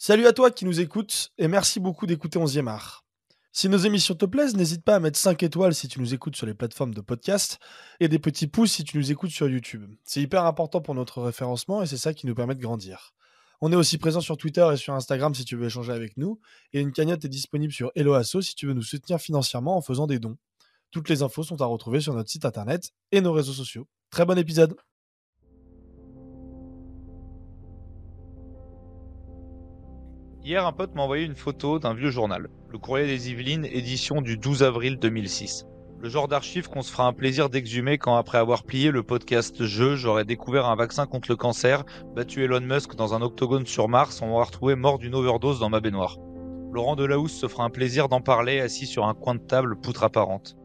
Salut à toi qui nous écoutes et merci beaucoup d'écouter 11e art. Si nos émissions te plaisent, n'hésite pas à mettre 5 étoiles si tu nous écoutes sur les plateformes de podcast et des petits pouces si tu nous écoutes sur YouTube. C'est hyper important pour notre référencement et c'est ça qui nous permet de grandir. On est aussi présent sur Twitter et sur Instagram si tu veux échanger avec nous et une cagnotte est disponible sur Helloasso si tu veux nous soutenir financièrement en faisant des dons. Toutes les infos sont à retrouver sur notre site internet et nos réseaux sociaux. Très bon épisode Hier, un pote m'a envoyé une photo d'un vieux journal, le Courrier des Yvelines, édition du 12 avril 2006. Le genre d'archive qu'on se fera un plaisir d'exhumer quand, après avoir plié le podcast Jeu, j'aurais découvert un vaccin contre le cancer, battu Elon Musk dans un octogone sur Mars, on m'aurait retrouvé mort d'une overdose dans ma baignoire. Laurent Delahousse se fera un plaisir d'en parler assis sur un coin de table poutre apparente.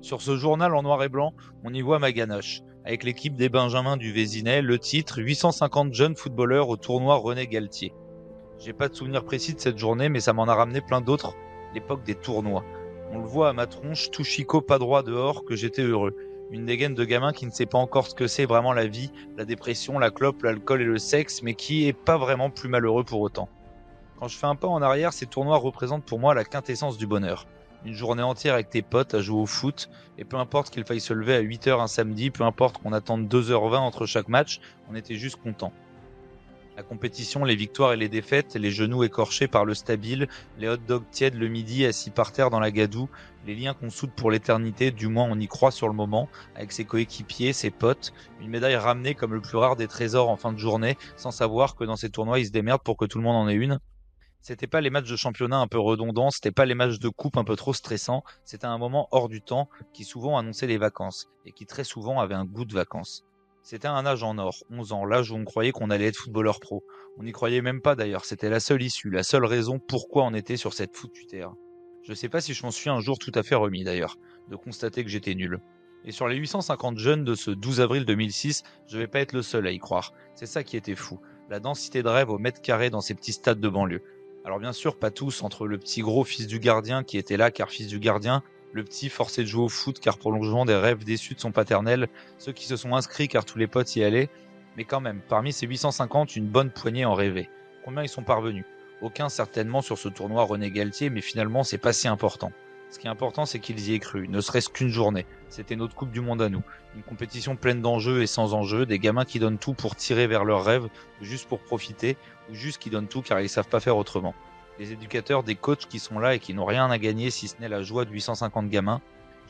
Sur ce journal en noir et blanc, on y voit ma ganache, avec l'équipe des Benjamins du Vésinet, le titre 850 jeunes footballeurs au tournoi René Galtier. J'ai pas de souvenir précis de cette journée, mais ça m'en a ramené plein d'autres, l'époque des tournois. On le voit à ma tronche, tout chicot pas droit dehors, que j'étais heureux. Une dégaine de gamin qui ne sait pas encore ce que c'est vraiment la vie, la dépression, la clope, l'alcool et le sexe, mais qui est pas vraiment plus malheureux pour autant. Quand je fais un pas en arrière, ces tournois représentent pour moi la quintessence du bonheur. Une journée entière avec tes potes à jouer au foot, et peu importe qu'il faille se lever à 8h un samedi, peu importe qu'on attende 2h20 entre chaque match, on était juste content. La compétition, les victoires et les défaites, les genoux écorchés par le stabile, les hot dogs tièdes le midi assis par terre dans la gadoue, les liens qu'on soude pour l'éternité, du moins on y croit sur le moment, avec ses coéquipiers, ses potes, une médaille ramenée comme le plus rare des trésors en fin de journée, sans savoir que dans ces tournois ils se démerdent pour que tout le monde en ait une. C'était pas les matchs de championnat un peu redondants, c'était pas les matchs de coupe un peu trop stressants, c'était un moment hors du temps qui souvent annonçait les vacances, et qui très souvent avait un goût de vacances. C'était un âge en or, 11 ans, l'âge où on croyait qu'on allait être footballeur pro. On n'y croyait même pas d'ailleurs, c'était la seule issue, la seule raison pourquoi on était sur cette foutue terre. Je sais pas si je m'en suis un jour tout à fait remis d'ailleurs, de constater que j'étais nul. Et sur les 850 jeunes de ce 12 avril 2006, je vais pas être le seul à y croire. C'est ça qui était fou, la densité de rêve au mètre carré dans ces petits stades de banlieue. Alors bien sûr, pas tous, entre le petit gros fils du gardien qui était là car fils du gardien, le petit forcé de jouer au foot car prolongement des rêves déçus de son paternel, ceux qui se sont inscrits car tous les potes y allaient, mais quand même, parmi ces 850, une bonne poignée en rêvaient. Combien ils sont parvenus? Aucun certainement sur ce tournoi René Galtier, mais finalement c'est pas si important. Ce qui est important, c'est qu'ils y aient cru, ne serait-ce qu'une journée. C'était notre Coupe du Monde à nous. Une compétition pleine d'enjeux et sans enjeux, des gamins qui donnent tout pour tirer vers leurs rêves, juste pour profiter, ou juste qui donnent tout car ils savent pas faire autrement les éducateurs, des coachs qui sont là et qui n'ont rien à gagner si ce n'est la joie de 850 gamins.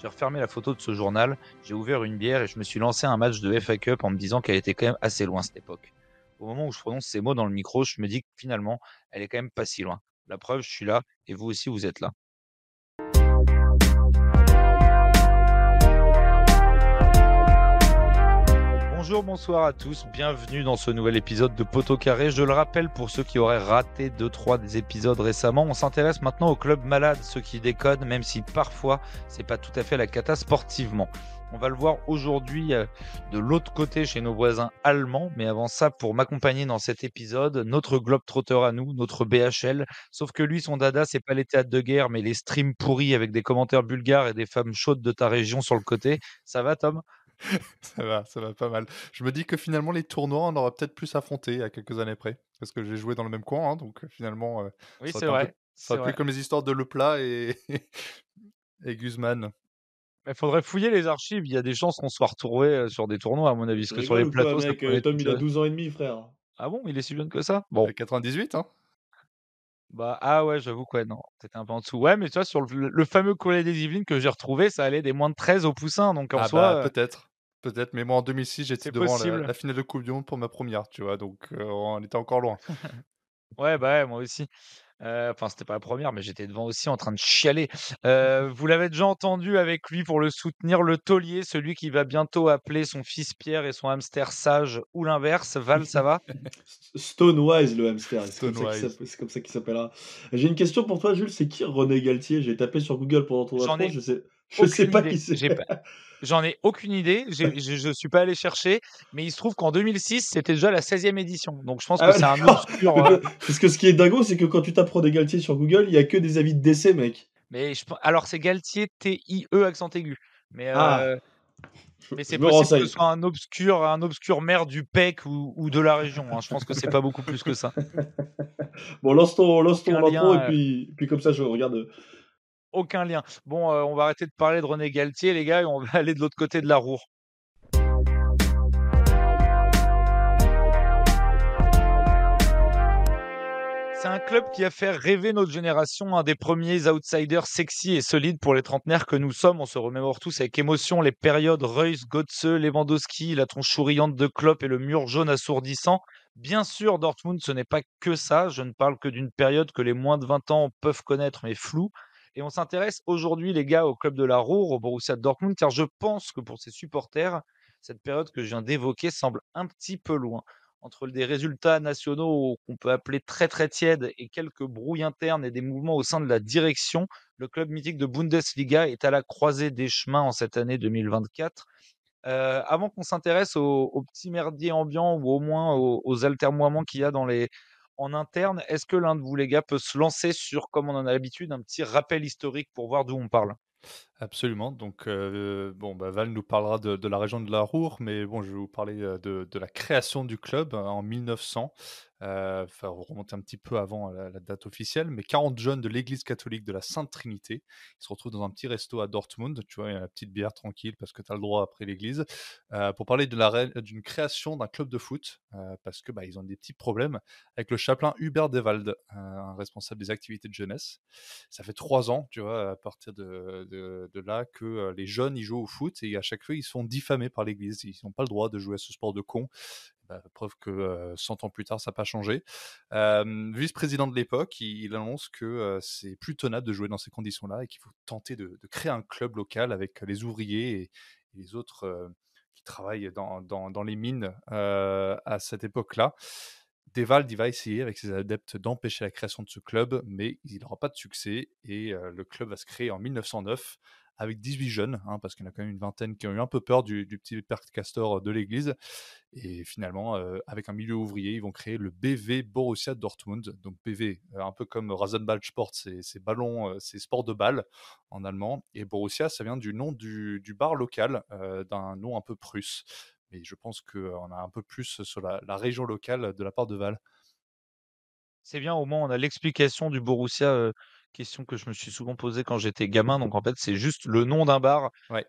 J'ai refermé la photo de ce journal, j'ai ouvert une bière et je me suis lancé un match de FA Cup en me disant qu'elle était quand même assez loin cette époque. Au moment où je prononce ces mots dans le micro, je me dis que finalement, elle est quand même pas si loin. La preuve, je suis là et vous aussi vous êtes là. Bonjour, bonsoir à tous, bienvenue dans ce nouvel épisode de Poteau Carré. Je le rappelle pour ceux qui auraient raté 2-3 des épisodes récemment, on s'intéresse maintenant au club malade, ceux qui décodent, même si parfois c'est pas tout à fait la cata sportivement. On va le voir aujourd'hui euh, de l'autre côté chez nos voisins allemands, mais avant ça, pour m'accompagner dans cet épisode, notre globe trotteur à nous, notre BHL. Sauf que lui, son dada, c'est pas les théâtres de guerre, mais les streams pourris avec des commentaires bulgares et des femmes chaudes de ta région sur le côté. Ça va, Tom? ça va, ça va pas mal. Je me dis que finalement, les tournois, on aura peut-être plus affronté à quelques années près. Parce que j'ai joué dans le même coin, hein, donc finalement. Euh, oui, c'est vrai. Ça plus comme les histoires de Le Plat et, et Guzman. Il faudrait fouiller les archives. Il y a des chances qu'on soit retrouvé sur des tournois, à mon avis. Parce que sur les plateaux. Mec, Tom, il a 12 ans et demi, frère. Ah bon? Il est si jeune que ça? Bon. 98, hein bah, ah ouais, j'avoue quoi, non, c'était un peu en dessous. Ouais, mais tu vois, sur le, fameux collet des Yvelines que j'ai retrouvé, ça allait des moins de 13 au poussin, donc en ah soi. Bah, peut-être, peut-être, mais moi en 2006, j'étais devant la, finale de Coupe du Monde pour ma première, tu vois, donc on était encore loin. ouais, bah ouais, moi aussi. Enfin, c'était pas la première, mais j'étais devant aussi en train de chialer. vous l'avez déjà entendu avec lui pour le soutenir, le taulier, celui qui va bientôt appeler son fils Pierre et son hamster sage ou l'inverse. Val, ça va? Stonewise, le hamster. C'est comme ça qu'il s'appellera. J'ai une question pour toi, Jules. C'est qui René Galtier? J'ai tapé sur Google pendant ton J'en ai... Je sais, je sais pas qui c'est. J'en ai aucune idée, je ne suis pas allé chercher, mais il se trouve qu'en 2006, c'était déjà la 16e édition. Donc je pense que ah c'est un obscur. Euh Parce que ce qui est dingo, c'est que quand tu tapes des Galtier sur Google, il y a que des avis de décès, mec. Mais je... alors c'est Galtier T-I-E accent aigu. Mais ah. euh, Mais c'est possible que ce soit un obscur, un obscur maire du PEC ou, de la région. Hein. Je pense que c'est pas beaucoup plus que ça. bon, lance ton, lance ton intro et puis, puis comme ça, je regarde. Aucun lien. Bon, on va arrêter de parler de René Galtier, les gars, et on va aller de l'autre côté de la Roure. C'est un club qui a fait rêver notre génération, un des premiers outsiders sexy et solides pour les trentenaires que nous sommes. On se remémore tous avec émotion les périodes Reus, Götze, Lewandowski, la tronche souriante de Klopp et le mur jaune assourdissant. Bien sûr, Dortmund, ce n'est pas que ça. Je ne parle que d'une période que les moins de 20 ans peuvent connaître, mais floue. Et on s'intéresse aujourd'hui, les gars, au club de la Ruhr, au Borussia Dortmund, car je pense que pour ses supporters, cette période que je viens d'évoquer semble un petit peu loin entre des résultats nationaux qu'on peut appeler très très tièdes et quelques brouilles internes et des mouvements au sein de la direction, le club mythique de Bundesliga est à la croisée des chemins en cette année 2024. Euh, avant qu'on s'intéresse aux, petits merdiers ambiants ou au moins aux, aux altermoiements qu'il y a dans les, en interne, est-ce que l'un de vous les gars peut se lancer sur, comme on en a l'habitude, un petit rappel historique pour voir d'où on parle? Absolument. Donc, euh, bon, bah, Val nous parlera de, la région de la Roure, mais bon, je vais vous parler euh, de, la création du club hein, en 1900. Euh, enfin, remonter un petit peu avant la, date officielle, mais 40 jeunes de l'église catholique de la Sainte Trinité. Se retrouvent dans un petit resto à Dortmund, tu vois, il y a une petite bière tranquille parce que tu as le droit après l'église, pour parler d'une création d'un club de foot, parce que bah, ils ont des petits problèmes avec le chapelain Hubert Dewald, un responsable des activités de jeunesse. Ça fait trois ans, tu vois, à partir de, là que les jeunes ils jouent au foot et à chaque fois ils sont diffamés par l'Église. Ils n'ont pas le droit de jouer à ce sport de con. Bah, preuve que 100 ans plus tard, ça n'a pas changé. Vice-président de l'époque, il, annonce que c'est plus tenable de jouer dans ces conditions-là et qu'il faut tenter de, créer un club local avec les ouvriers et, les autres qui travaillent dans, dans les mines à cette époque-là. Devald il va essayer avec ses adeptes d'empêcher la création de ce club, mais il n'aura pas de succès et le club va se créer en 1909 avec 18 jeunes, hein, parce qu'il y en a quand même une vingtaine qui ont eu un peu peur du, petit père castor de l'église. Et finalement, avec un milieu ouvrier, ils vont créer le BV Borussia Dortmund. Donc BV, un peu comme Rasenball Sport, c'est ballon, c'est sport de balle en allemand. Et Borussia, ça vient du nom du, du bar local, d'un nom un peu prusse mais je pense qu'on a un peu plus sur la, région locale de la part de Val. C'est bien, au moins on a l'explication du Borussia, question que je me suis souvent posée quand j'étais gamin. Donc en fait, c'est juste le nom d'un bar. Ouais.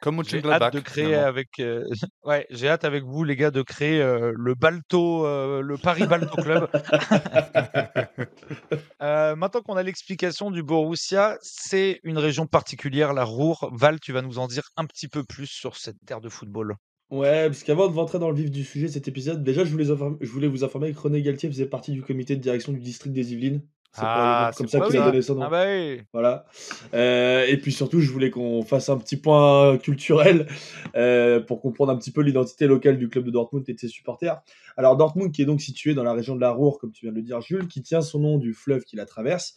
Comme j'ai hâte de créer avec, ouais, j'ai hâte avec vous les gars de créer le Balto, le Paris Balto Club. maintenant qu'on a l'explication du Borussia, c'est une région particulière, la Ruhr. Val, tu vas nous en dire un petit peu plus sur cette terre de football? Ouais, parce qu'avant de rentrer dans le vif du sujet de cet épisode, déjà, je voulais, je voulais vous informer que René Galtier faisait partie du comité de direction du district des Yvelines. C'est ah, comme ça qu'il a donné son nom. Ah bah oui. Voilà. Euh, et puis surtout, je voulais qu'on fasse un petit point culturel euh, pour comprendre un petit peu l'identité locale du club de Dortmund et de ses supporters. Alors Dortmund, qui est donc situé dans la région de la Ruhr, comme tu viens de le dire, Jules, qui tient son nom du fleuve qui la traverse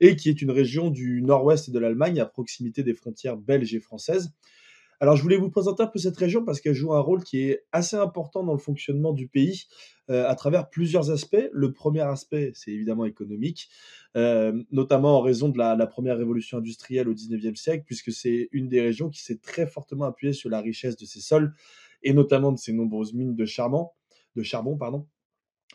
et qui est une région du nord-ouest de l'Allemagne, à proximité des frontières belges et françaises. Alors, je voulais vous présenter un peu cette région parce qu'elle joue un rôle qui est assez important dans le fonctionnement du pays euh, à travers plusieurs aspects. Le premier aspect, c'est évidemment économique, euh, notamment en raison de la, première révolution industrielle au 19e siècle, puisque c'est une des régions qui s'est très fortement appuyée sur la richesse de ses sols et notamment de ses nombreuses mines de charbon, de charbon pardon,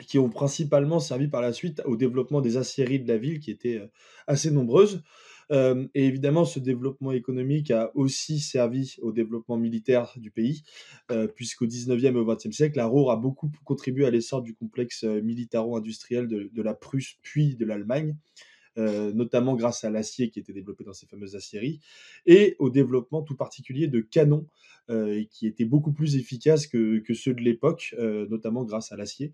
qui ont principalement servi par la suite au développement des aciéries de la ville qui étaient euh, assez nombreuses et évidemment, ce développement économique a aussi servi au développement militaire du pays, puisqu'au 19e et au 20e siècle, la Ruhr a beaucoup contribué à l'essor du complexe militaro-industriel de, la Prusse puis de l'Allemagne. Notamment grâce à l'acier qui était développé dans ces fameuses aciéries, et au développement tout particulier de canons qui étaient beaucoup plus efficaces que, ceux de l'époque, notamment grâce à l'acier.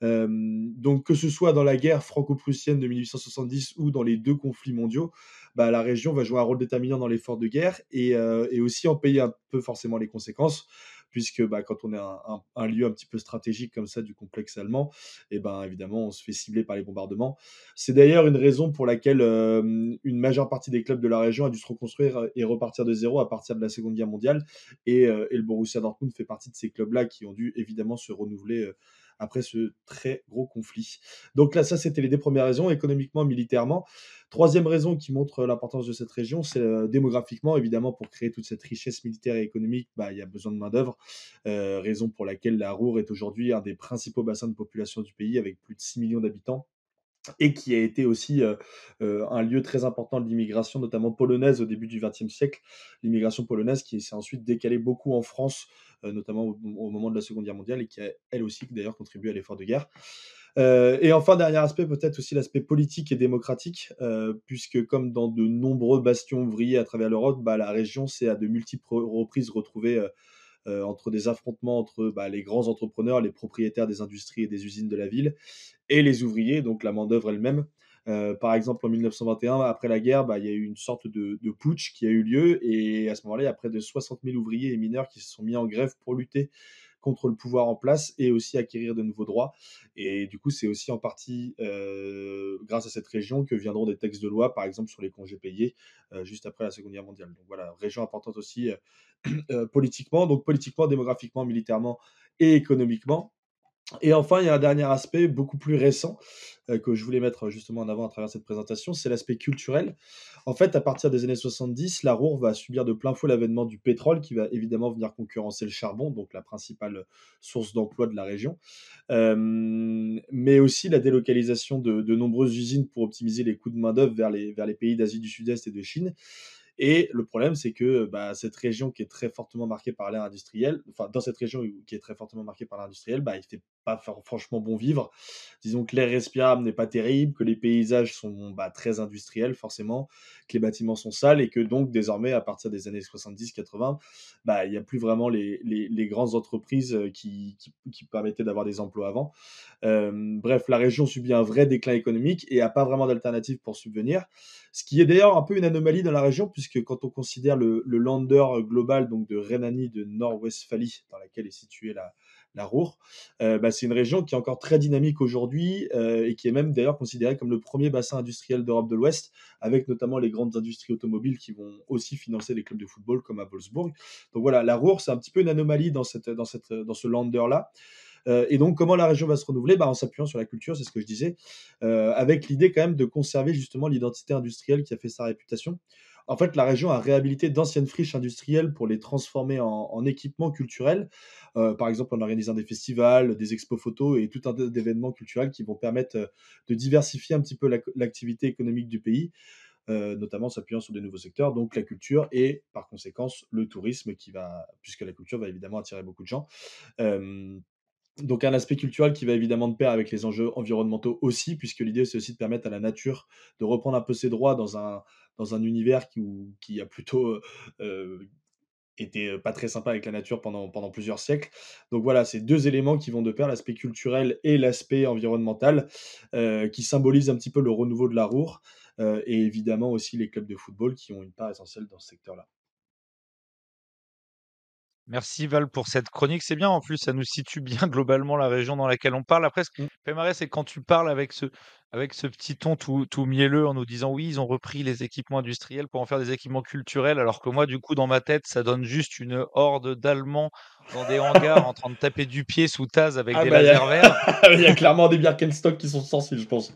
donc que ce soit dans la guerre franco-prussienne de 1870 ou dans les deux conflits mondiaux, bah, la région va jouer un rôle déterminant dans l'effort de guerre euh, et, aussi en payer un peu forcément les conséquences, puisque bah, quand on est un, un, lieu un petit peu stratégique comme ça du complexe allemand, et eh ben évidemment on se fait cibler par les bombardements. C'est d'ailleurs une raison pour laquelle une majeure partie des clubs de la région a dû se reconstruire et repartir de zéro à partir de la Seconde Guerre mondiale, et, et le Borussia Dortmund fait partie de ces clubs-là qui ont dû évidemment se renouveler après ce très gros conflit. Donc là, ça, c'était les deux premières raisons, économiquement, militairement. Troisième raison qui montre l'importance de cette région, c'est euh, démographiquement, évidemment, pour créer toute cette richesse militaire et économique, bah, il y a besoin de main-d'œuvre. Euh, raison pour laquelle la Roure est aujourd'hui un des principaux bassins de population du pays, avec plus de 6 millions d'habitants et qui a été aussi euh, euh, un lieu très important de l'immigration, notamment polonaise au début du XXe siècle. L'immigration polonaise qui s'est ensuite décalée beaucoup en France, euh, notamment au, au, moment de la Seconde Guerre mondiale, et qui a elle aussi d'ailleurs contribué à l'effort de guerre. Et enfin, dernier aspect, peut-être aussi l'aspect politique et démocratique, puisque comme dans de nombreux bastions ouvriers à travers l'Europe, bah, la région s'est à de multiples reprises retrouvée entre des affrontements entre bah, les grands entrepreneurs, les propriétaires des industries et des usines de la ville, et les ouvriers, donc la main-d'œuvre elle-même. Euh, par exemple, en 1921, après la guerre, bah, il y a eu une sorte de, de, putsch qui a eu lieu, et à ce moment-là, il y a près de 60 000 ouvriers et mineurs qui se sont mis en grève pour lutter contre le pouvoir en place et aussi acquérir de nouveaux droits. Et du coup, c'est aussi en partie euh, grâce à cette région que viendront des textes de loi, par exemple sur les congés payés, euh, juste après la Seconde Guerre mondiale. Donc voilà, région importante aussi euh, politiquement, donc politiquement, démographiquement, militairement et économiquement. Et enfin, il y a un dernier aspect beaucoup plus récent euh, que je voulais mettre justement en avant à travers cette présentation, c'est l'aspect culturel. En fait, à partir des années 70, la Roure va subir de plein fouet l'avènement du pétrole qui va évidemment venir concurrencer le charbon, donc la principale source d'emploi de la région, euh, mais aussi la délocalisation de, de, nombreuses usines pour optimiser les coûts de main-d'œuvre vers les, vers les pays d'Asie du Sud-Est et de Chine. Et le problème, c'est que bah, cette région qui est très fortement marquée par l'ère industrielle, enfin, dans cette région qui est très fortement marquée par l'ère industrielle, bah, il fait pas franchement bon vivre. Disons que l'air respirable n'est pas terrible, que les paysages sont bah, très industriels forcément, que les bâtiments sont sales et que donc désormais, à partir des années 70-80, bah, il n'y a plus vraiment les, grandes entreprises qui, qui, qui permettaient d'avoir des emplois avant. Euh, bref, la région subit un vrai déclin économique et n'a pas vraiment d'alternative pour subvenir. Ce qui est d'ailleurs un peu une anomalie dans la région, puisque quand on considère le, le lander global donc de Rhénanie de Nord-Westphalie, dans laquelle est située la, la Ruhr, euh, bah, c'est une région qui est encore très dynamique aujourd'hui euh, et qui est même d'ailleurs considérée comme le premier bassin industriel d'Europe de l'Ouest, avec notamment les grandes industries automobiles qui vont aussi financer les clubs de football comme à Wolfsburg. Donc voilà, la Ruhr, c'est un petit peu une anomalie dans, ce lander-là. Euh, et donc, comment la région va se renouveler? Bah, En s'appuyant sur la culture, c'est ce que je disais, avec l'idée quand même de conserver justement l'identité industrielle qui a fait sa réputation. En fait, la région a réhabilité d'anciennes friches industrielles pour les transformer en, en équipements culturels, euh, par exemple en organisant des festivals, des expos photos et tout un tas d'événements culturels qui vont permettre euh, de diversifier un petit peu l'activité économique du pays. Euh, notamment s'appuyant sur des nouveaux secteurs, donc la culture et par conséquence le tourisme qui va, puisque la culture va évidemment attirer beaucoup de gens. Donc un aspect culturel qui va évidemment de pair avec les enjeux environnementaux aussi, puisque l'idée c'est aussi de permettre à la nature de reprendre un peu ses droits dans un, dans un univers qui, a plutôt euh, été pas très sympa avec la nature pendant, plusieurs siècles. Donc voilà, c'est deux éléments qui vont de pair, l'aspect culturel et l'aspect environnemental, euh, qui symbolisent un petit peu le renouveau de la Roure, euh, et évidemment aussi les clubs de football qui ont une part essentielle dans ce secteur-là. Merci Val pour cette chronique. C'est bien, en plus, ça nous situe bien globalement la région dans laquelle on parle. Après, ce qui me fait marrer, c'est quand tu parles avec ce, avec ce petit ton tout, tout mielleux en nous disant oui, ils ont repris les équipements industriels pour en faire des équipements culturels, alors que moi, du coup, dans ma tête, ça donne juste une horde d'Allemands dans des hangars en train de taper du pied sous Taz avec ah des bah lasers verts. Il y a clairement des Birkenstock qui sont sensibles, je pense.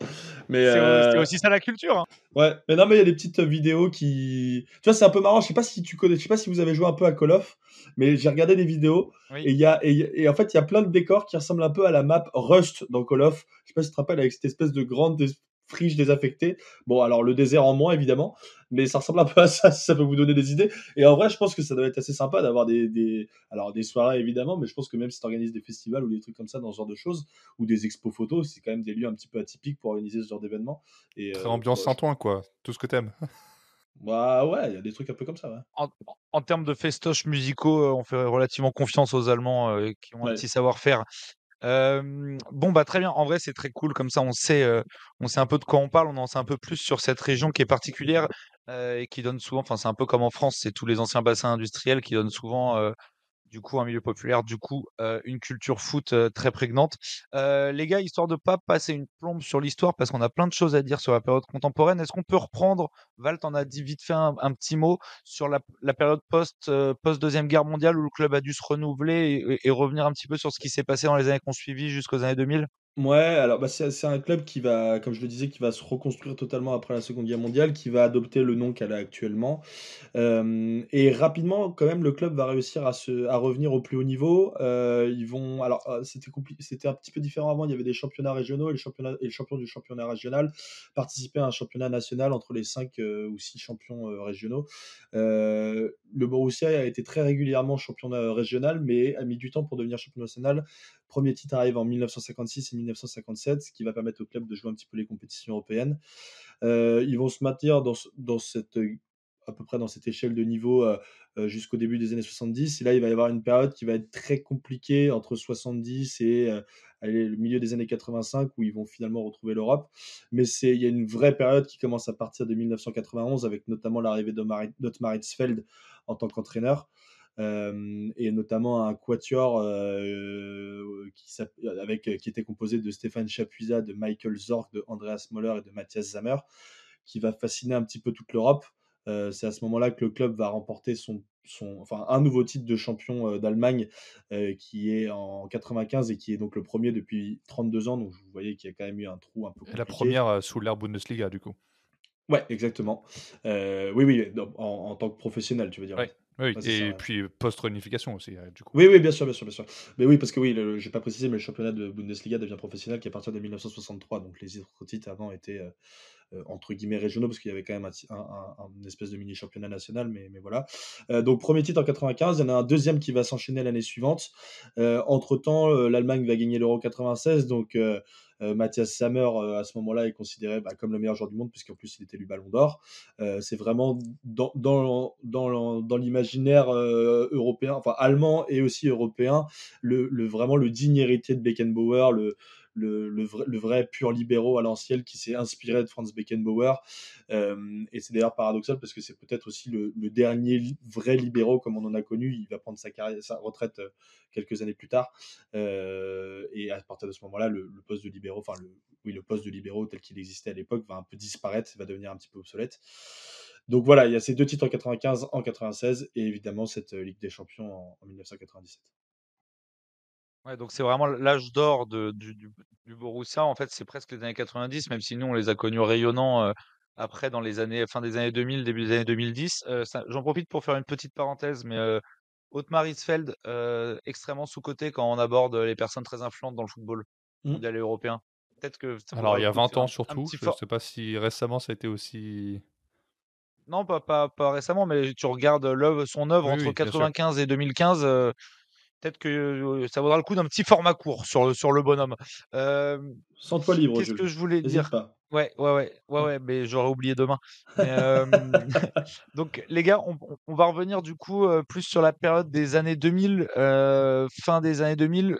Mais c'est euh... aussi ça la culture. Hein. Ouais, mais non, mais il y a des petites vidéos qui. Tu vois, c'est un peu marrant. Je sais pas si tu connais, je sais pas si vous avez joué un peu à Call of, mais j'ai regardé des vidéos oui. et il y a et, et, en fait il y a plein de décors qui ressemblent un peu à la map Rust dans Call of. Pas si tu te rappelles avec cette espèce de grande friche désaffectée. Bon, alors le désert en moins, évidemment, mais ça ressemble un peu à ça, si ça peut vous donner des idées. Et en vrai, je pense que ça doit être assez sympa d'avoir des, des, alors des soirées, évidemment, mais je pense que même si tu organises des festivals ou des trucs comme ça dans ce genre de choses, ou des expos photos, c'est quand même des lieux un petit peu atypiques pour organiser ce genre d'événements. Et, Très euh, ambiance toi, quoi. Tout ce que t'aimes. Bah ouais, il y a des trucs un peu comme ça. Ouais. En, en, termes de festoches musicaux, euh, on fait relativement confiance aux Allemands euh, qui ont ouais. un petit savoir-faire. Bon bah très bien. En vrai, c'est très cool comme ça. On sait, euh, on sait un peu de quoi on parle. On en sait un peu plus sur cette région qui est particulière euh, et qui donne souvent. Enfin, c'est un peu comme en France. C'est tous les anciens bassins industriels qui donnent souvent du coup un milieu populaire, du coup une culture foot très prégnante. les gars, histoire de pas passer une plombe sur l'histoire, parce qu'on a plein de choses à dire sur la période contemporaine, est-ce qu'on peut reprendre, Val, t'en a dit vite fait un, petit mot sur la, période post, post Deuxième Guerre mondiale où le club a dû se renouveler et, et revenir un petit peu sur ce qui s'est passé dans les années qu'on suivi jusqu'aux années 2000 Ouais, alors bah, c'est un club qui va, comme je le disais, qui va se reconstruire totalement après la Seconde Guerre mondiale, qui va adopter le nom qu'elle a actuellement. Euh, et rapidement, quand même, le club va réussir à, revenir au plus haut niveau. Euh, alors, euh, c'était un petit peu différent avant. Il y avait des championnats régionaux et le, championnat, et le champion du championnat régional participait à un championnat national entre les cinq ou six champions régionaux. le Borussia a été très régulièrement champion régional, mais a mis du temps pour devenir champion national. Premier titre arrive en 1956 et 1957, ce qui va permettre au club de jouer un petit peu les compétitions européennes. Euh, ils vont se maintenir dans, cette à peu près dans cette échelle de niveau euh, euh, jusqu'au début des années 70. Et là, il va y avoir une période qui va être très compliquée entre 70 et le milieu des années 85 où ils vont finalement retrouver l'Europe. Mais il y a une vraie période qui commence à partir de 1991 avec notamment l'arrivée d'Otmar Hitzfeld en tant qu'entraîneur. Euh, et notamment un quatuor euh, qui, avec, qui était composé de Stéphane Chapuisat, de Michael Zorc, de Andreas Moller et de Matthias Zammer, qui va fasciner un petit peu toute l'Europe. Euh, c'est à ce moment-là que le club va remporter son, son, enfin, un nouveau titre de champion d'Allemagne qui est en 95 et qui est donc le premier depuis 32 ans. Donc vous voyez qu'il y a quand même eu un trou un peu compliqué. La première sous l'ère Bundesliga du coup. Ouais, exactement. oui, oui, en, tant que professionnel, tu veux dire. Oui, et puis post-réunification aussi, euh, du coup. Oui, oui, bien sûr, bien sûr, bien sûr. Mais oui, parce que oui, je n'ai pas précisé, mais le championnat de Bundesliga devient professionnel qu'à partir de 1963. Donc les autres titres avant étaient euh, entre guillemets régionaux, parce qu'il y avait quand même un, espèce de mini championnat national, mais, mais voilà. donc premier titre en 95, il y en a un deuxième qui va s'enchaîner l'année suivante. entre temps, l'Allemagne va gagner l'Euro 96, donc euh, Mathias Sammer, euh, à ce moment-là, est considéré bah, comme le meilleur joueur du monde, puisqu'en plus, il était élu Ballon d'Or. Euh, c'est vraiment dans, dans, dans, dans l'imaginaire européen, enfin allemand et aussi européen, le, le, vraiment le digne héritier de Beckenbauer, le, le, vrai, pur libéraux à l'ancienne qui s'est inspiré de Franz Beckenbauer. Euh, et c'est d'ailleurs paradoxal parce que c'est peut-être aussi le, dernier vrai libéraux comme on en a connu. Il va prendre sa, retraite euh, quelques années plus tard. Euh, et à partir de ce moment-là, le, poste de libéraux, enfin, oui, le poste de libéraux tel qu'il existait à l'époque va un peu disparaître, va devenir un petit peu obsolète. Donc voilà, il y a ces deux titres en 95, en 96 et évidemment cette Ligue des Champions en 1997 donc c'est vraiment l'âge d'or du, du, Borussia. En fait, c'est presque les années 90, même si nous, on les a connus rayonnants après, dans les années, fin des années 2000, début des années 2010. J'en profite pour faire une petite parenthèse, mais Otmar Hitzfeld, extrêmement sous-côté quand on aborde les personnes très influentes dans le football mmh. mondial et européen. Peut-être que Alors, il y a 20 ans surtout. je ne sais pas si récemment ça a été aussi. Non, pas, pas, pas récemment, mais tu regardes son œuvre entre 95 et 2015 peut-être que ça vaudra le coup d'un petit format court sur, sur le bonhomme. Sans toi libre. Qu'est-ce que je voulais dire? Ouais, ouais, ouais, ouais, ouais, mais j'aurais oublié demain. donc, les gars, on, va revenir du coup plus sur la période des années 2000, fin des années 2000,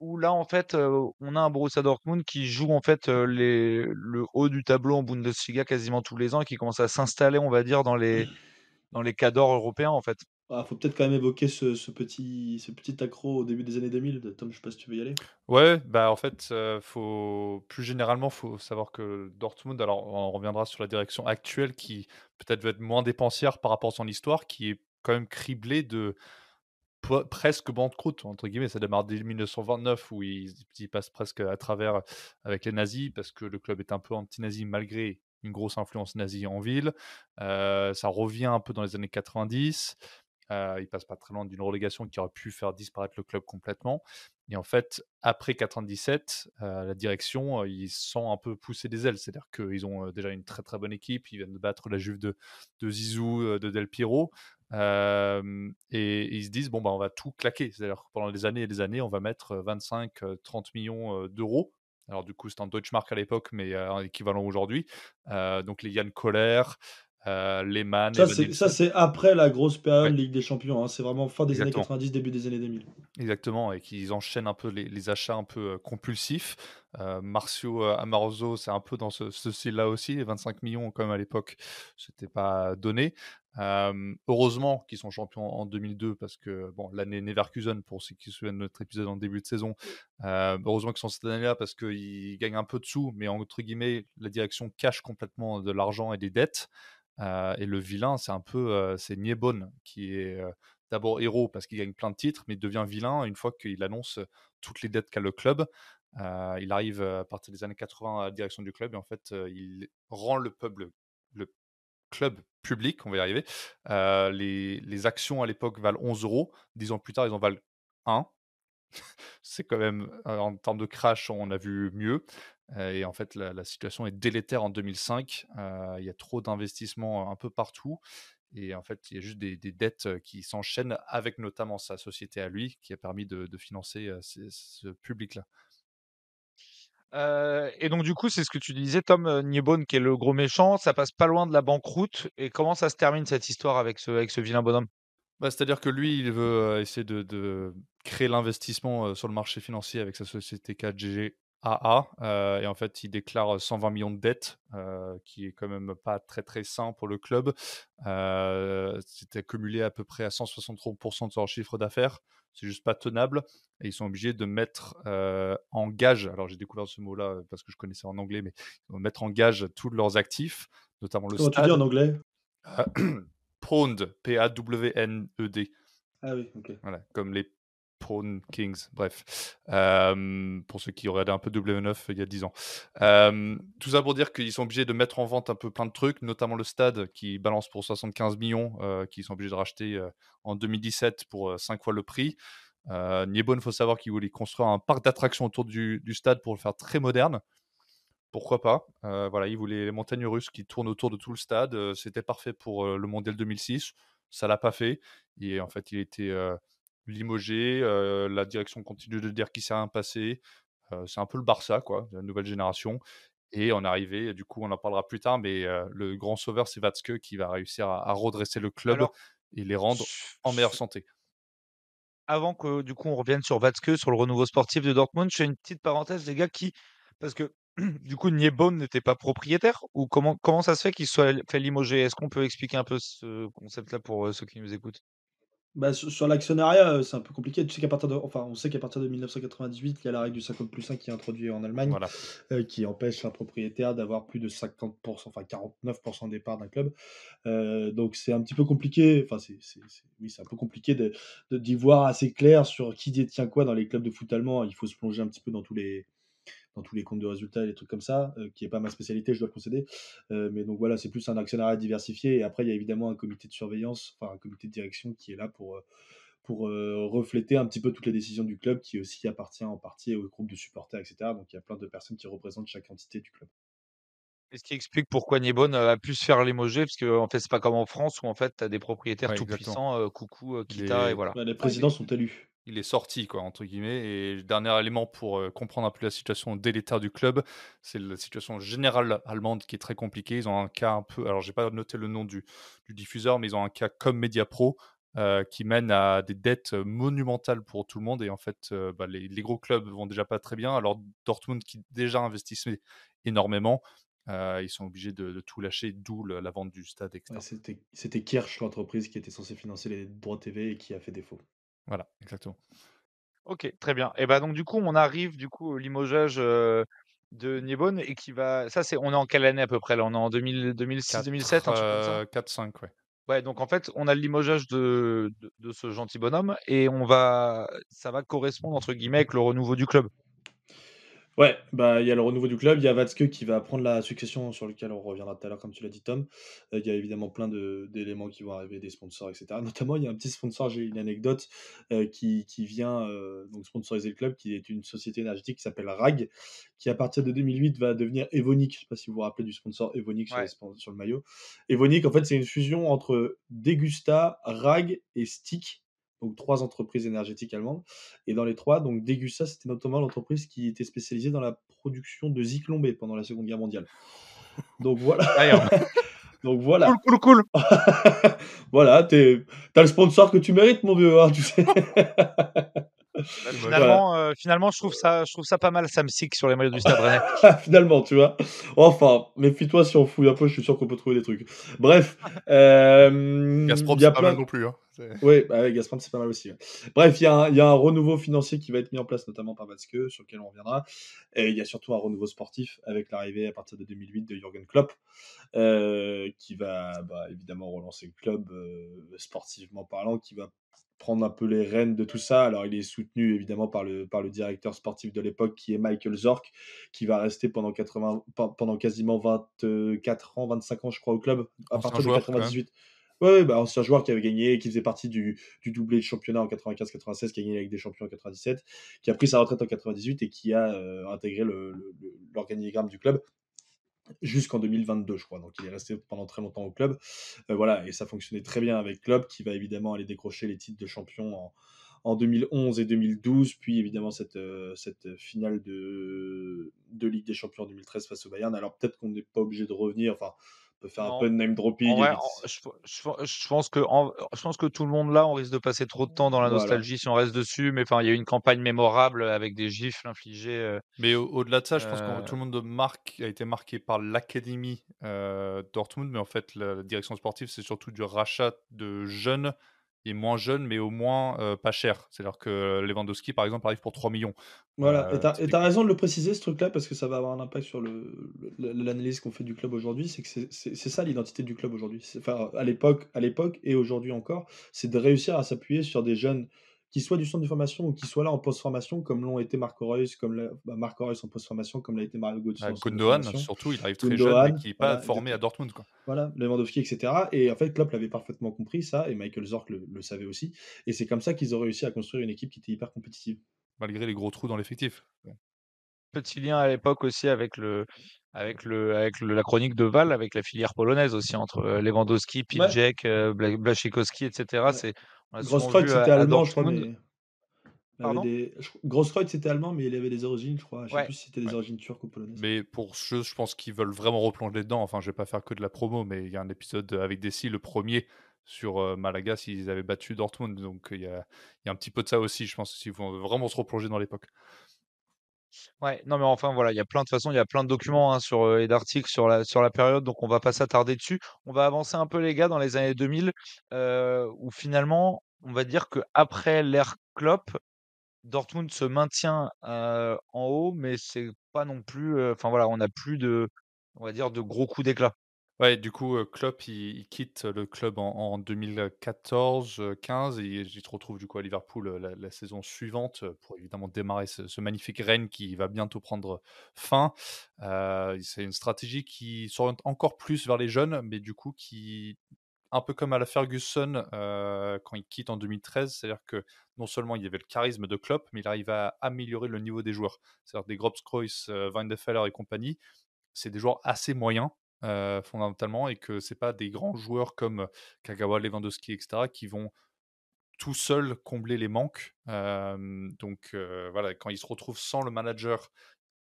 où là, en fait, on a un Borussia Dortmund qui joue en fait les, le haut du tableau en Bundesliga quasiment tous les ans et qui commence à s'installer, on va dire, dans les, dans les cadors européens, en fait. Il ah, faut peut-être quand même évoquer ce, petit, ce petit accro au début des années 2000. Tom, je sais pas si tu veux y aller. Ouais, bah en fait, euh, faut plus généralement, faut savoir que Dortmund, alors on reviendra sur la direction actuelle qui peut-être va être moins dépensière par rapport à son histoire, qui est quand même criblée de presque banqueroute entre guillemets. Ça démarre dès 1929 où ils, passent presque à travers avec les nazis parce que le club est un peu anti-nazi malgré une grosse influence nazie en ville. Euh, ça revient un peu dans les années 90. Euh, il passe pas très loin d'une relégation qui aurait pu faire disparaître le club complètement. Et en fait, après 97, euh, la direction, euh, ils sont un peu poussés des ailes. C'est-à-dire qu'ils ont déjà une très très bonne équipe. Ils viennent de battre la Juve de, Zizou, de Del Piero. et ils se disent, bon, bah, on va tout claquer. C'est-à-dire que pendant des années et des années, on va mettre 25-30 millions d'euros. Alors du coup, c'est en Deutschmark à l'époque, mais un équivalent aujourd'hui. donc les Yann Kohler, euh, Lehmann. Ça, c'est après la grosse période Ligue des Champions. Hein. C'est vraiment fin des années 90, début des années 2000. Exactement, et qu'ils enchaînent un peu les, achats un peu euh, compulsifs. Marcio Amoroso, c'est un peu dans ce, style-là aussi. Les 25 millions, comme à l'époque, c'était pas donné. heureusement qu'ils sont champions en 2002 parce que bon, l'année Neverkusen, pour ceux qui se souviennent de notre épisode en début de saison, heureusement qu'ils sont cette année-là parce qu'ils gagnent un peu de sous, mais entre guillemets, la direction cache complètement de l'argent et des dettes. Et le vilain, c'est un peu c'est Niebon qui est d'abord héros parce qu'il gagne plein de titres, mais il devient vilain une fois qu'il annonce toutes les dettes qu'a le club. il arrive à partir des années 80 à la direction du club et en fait, il rend le pub, le, club public, on va y arriver. les, les, actions à l'époque valent 11 euros. Dix ans plus tard, ils en valent 1. C'est quand même, en termes de crash, on a vu mieux. Et en fait, la, situation est délétère en 2005. il y a trop d'investissements un peu partout. Et en fait, il y a juste des, dettes qui s'enchaînent avec notamment sa société à lui qui a permis de, financer ce public-là. et donc du coup, c'est ce que tu disais, Tom Niebonne, qui est le gros méchant, ça passe pas loin de la banqueroute. Et comment ça se termine cette histoire avec ce, avec ce vilain bonhomme? Bah, C'est-à-dire que lui, il veut essayer de, créer l'investissement sur le marché financier avec sa société 4GG AA euh, et en fait il déclare 120 millions de dettes, euh, qui est quand même pas très très sain pour le club. Euh, C'était accumulé à peu près à 163% de leur chiffre d'affaires. C'est juste pas tenable et ils sont obligés de mettre en gage. Alors j'ai découvert ce mot-là parce que je connaissais en anglais, mais ils vont mettre en gage tous leurs actifs, notamment le Comment tu dis en anglais? Pawned, P-A-W-N-E-D. Ah oui, ok. Voilà, comme les Pawn Kings, bref, euh, pour ceux qui auraient un peu W9 il y a 10 ans. Euh, tout ça pour dire qu'ils sont obligés de mettre en vente un peu plein de trucs, notamment le stade qui balance pour 75 millions, euh, qu'ils sont obligés de racheter en 2017 pour 5 fois le prix. Euh, il faut savoir qu'ils voulaient construire un parc d'attractions autour du, stade pour le faire très moderne. Pourquoi pas? Voilà, ils voulaient les montagnes russes qui tournent autour de tout le stade. C'était parfait pour le Mondial 2006. Ça l'a pas fait. Et en fait, il était limogé. la direction continue de dire qu'il s'est rien passé. c'est un peu le Barça, quoi, de la nouvelle génération. Et on est arrivé, du coup, on en parlera plus tard, mais le grand sauveur, c'est Vatske qui va réussir à, redresser le club et les rendre en meilleure santé. Avant que du coup on revienne sur Vatske, sur le renouveau sportif de Dortmund, je fais une petite parenthèse, les gars, qui parce que du coup Niebon n'était pas propriétaire ou comment comment ça se fait qu'il soit fait limoger Est-ce qu'on peut expliquer un peu ce concept-là pour ceux qui nous écoutent? Bah, sur, l'actionnariat, euh, c'est un peu compliqué. Tu sais qu'à partir de, enfin, on sait qu'à partir de 1998, il y a la règle du 50 plus 1 qui est introduite en Allemagne, euh, qui empêche un propriétaire d'avoir plus de 50%, enfin 49% des parts d'un club. Euh, donc c'est un petit peu compliqué. Enfin, c'est, oui, c'est un peu compliqué de, d'y voir assez clair sur qui détient quoi dans les clubs de foot allemands. Il faut se plonger un petit peu dans tous les, dans tous les comptes de résultats et des trucs comme ça, euh, qui n'est pas ma spécialité, je dois le concéder. Euh, mais donc voilà, c'est plus un actionnariat diversifié. Et après, il y a évidemment un comité de surveillance, enfin un comité de direction qui est là pour, euh, pour refléter un petit peu toutes les décisions du club, qui aussi appartient en partie au groupe de supporters, etc. Donc il y a plein de personnes qui représentent chaque entité du club. Et ce qui explique pourquoi Niebonne a pu se faire limoger, parce qu'en en fait, c'est pas comme en France où en fait, tu as des propriétaires tout puissants, coucou, Kita, et voilà. les présidents sont élus il est sorti, quoi, entre guillemets. Et dernier élément pour euh, comprendre un peu la situation délétère du club, c'est la situation générale allemande qui est très compliquée. Ils ont un cas un peu, alors j'ai pas noté le nom du, diffuseur, mais ils ont un cas comme Mediapro euh, qui mène à des dettes monumentales pour tout le monde. Et en fait, euh, bah, les, gros clubs vont déjà pas très bien. Alors Dortmund, qui déjà investissait énormément, ils sont obligés de, tout lâcher, d'où la vente du stade, etc. C'était Kirsch, l'entreprise qui était censée financer les droits TV et qui a fait défaut. Voilà, exactement. OK, très bien. Et bah, donc du coup, on arrive du coup au limogeage, de Niebonne et qui va ça c'est on est en quelle année à peu près là? On est en 2006-2007, 4-5, ouais. Ouais, donc en fait, on a le limogeage de de ce gentil bonhomme et on va ça va correspondre entre guillemets avec le renouveau du club. Ouais, bah, il y a le renouveau du club, il y a Watzke qui va prendre la succession sur lequel on reviendra tout à l'heure, comme tu l'as dit, Tom. Euh, il y a évidemment plein d'éléments qui vont arriver, des sponsors, etc. Notamment, il y a un petit sponsor, j'ai une anecdote, euh, qui, qui vient euh, donc sponsoriser le club, qui est une société énergétique qui s'appelle RAG, qui à partir de 2008 va devenir Evonik. Je ne sais pas si vous vous rappelez du sponsor Evonik sur, sur le maillot. Evonik, en fait, c'est une fusion entre Degusta, RAG et Stick donc trois entreprises énergétiques allemandes. Et dans les trois, donc Degussa, c'était notamment l'entreprise qui était spécialisée dans la production de Zyklon pendant la Seconde Guerre mondiale. Donc voilà. donc voilà. Cool, cool, cool. voilà, t'as le sponsor que tu mérites, mon vieux, hein, tu sais. finalement, euh, finalement, je trouve ça, je trouve ça pas mal, Sam Six sur les maillots du Stade Rennais. finalement, tu vois. Enfin, méfie-toi si on fouille un peu, je suis sûr qu'on peut trouver des trucs. Bref, euh, Gazprom, c'est pas mal non plus. Hein. Oui, bah, Gazprom, c'est pas mal aussi. Bref, il y, a un renouveau financier qui va être mis en place, notamment par Vatzke, sur lequel on reviendra. Et il y a surtout un renouveau sportif avec l'arrivée à partir de 2008 de Jürgen Klopp, euh, qui va bah, évidemment relancer le club euh, sportivement parlant, qui va prendre un peu les rênes de tout ça. Alors, il est soutenu évidemment par le, par le directeur sportif de l'époque qui est Michael Zorc, qui va rester pendant, 80, pendant quasiment 24 ans, 25 ans, je crois, au club, à partir de 98. Ouais, bah, ancien joueur qui avait gagné, qui faisait partie du, du doublé de championnat en 95-96, qui a gagné avec des champions en 97, qui a pris sa retraite en 98 et qui a euh, intégré l'organigramme du club jusqu'en 2022, je crois. Donc il est resté pendant très longtemps au club. Euh, voilà, et ça fonctionnait très bien avec Club, qui va évidemment aller décrocher les titres de champion en, en 2011 et 2012, puis évidemment cette, euh, cette finale de, de Ligue des Champions en 2013 face au Bayern. Alors peut-être qu'on n'est pas obligé de revenir, enfin peut faire un peu de name dropping. je, pense que, je pense que tout le monde là, on risque de passer trop de temps dans la nostalgie si on reste dessus. Mais enfin, il y a eu une campagne mémorable avec des gifles infligés. Euh, mais au-delà de ça, je pense que euh tout le monde marque, a été marqué par l'académie euh, Dortmund. Mais en fait, la direction sportive, c'est surtout du rachat de jeunes il est moins jeune, mais au moins euh, pas cher. C'est-à-dire que Lewandowski, par exemple, arrive pour 3 millions. Voilà, et euh, tu as, raison de le préciser, ce truc-là, parce que ça va avoir un impact sur l'analyse qu'on fait du club aujourd'hui. C'est que c'est ça l'identité du club aujourd'hui. Enfin, à l'époque et aujourd'hui encore, c'est de réussir à s'appuyer sur des jeunes qui soit du centre de formation ou qui soit là en post-formation, comme l'ont été Marco Reus, comme bah, Marco Reus en post-formation, comme l'a été Mario Götze. Bah, Gundogan, surtout, il arrive très jeune, mais qui n'est pas formé à Dortmund. Quoi. Voilà, Lewandowski, etc. Et en fait, Klopp l'avait parfaitement compris, ça, et Michael Zorc le, savait aussi. Et c'est comme ça qu'ils ont réussi à construire une équipe qui était hyper compétitive. Malgré les gros trous dans l'effectif. Petit lien à l'époque aussi avec le, avec le avec la chronique de Val avec la filière polonaise aussi entre euh, Lewandowski, Pijek, ouais. euh, Blaszczykowski, etc. C'est Grosskreutz, c'était allemand, je crois. Mais... Des... Grosskreutz, c'était allemand, mais il avait des origines, je crois. Je sais plus si c'était des origines turques ou polonaises. Mais pour ceux, je pense qu'ils veulent vraiment replonger dedans. Enfin, je vais pas faire que de la promo, mais il y a un épisode avec Dessy, le premier, sur euh, Malaga, s'ils avaient battu Dortmund. Donc il y a, y a, un petit peu de ça aussi, je pense, s'ils vont vraiment se replonger dans l'époque. Ouais, non mais enfin voilà, il y a plein de façons, il y a plein de documents hein, et d'articles sur la, période, donc on va pas s'attarder dessus. On va avancer un peu les gars dans les années 2000, euh, où finalement, on va dire que après l'ère Klopp, Dortmund se maintient en haut, mais c'est pas non plus, enfin voilà, on n'a plus de, on va dire, de gros coups d'éclat. Ouais, du coup, Klopp, il, quitte le club en, 2014-15 et il se retrouve du coup à Liverpool la, saison suivante pour évidemment démarrer ce, magnifique règne qui va bientôt prendre fin. c'est une stratégie qui s'oriente encore plus vers les jeunes, mais du coup qui un peu comme à la Ferguson quand il quitte en 2013, c'est-à-dire que non seulement il y avait le charisme de Klopp, mais il arrive à améliorer le niveau des joueurs. C'est-à-dire des Feller et compagnie, c'est des joueurs assez moyens euh, fondamentalement et que c'est pas des grands joueurs comme Kagawa, Lewandowski, etc. qui vont tout seuls combler les manques. donc voilà, quand ils se retrouvent sans le manager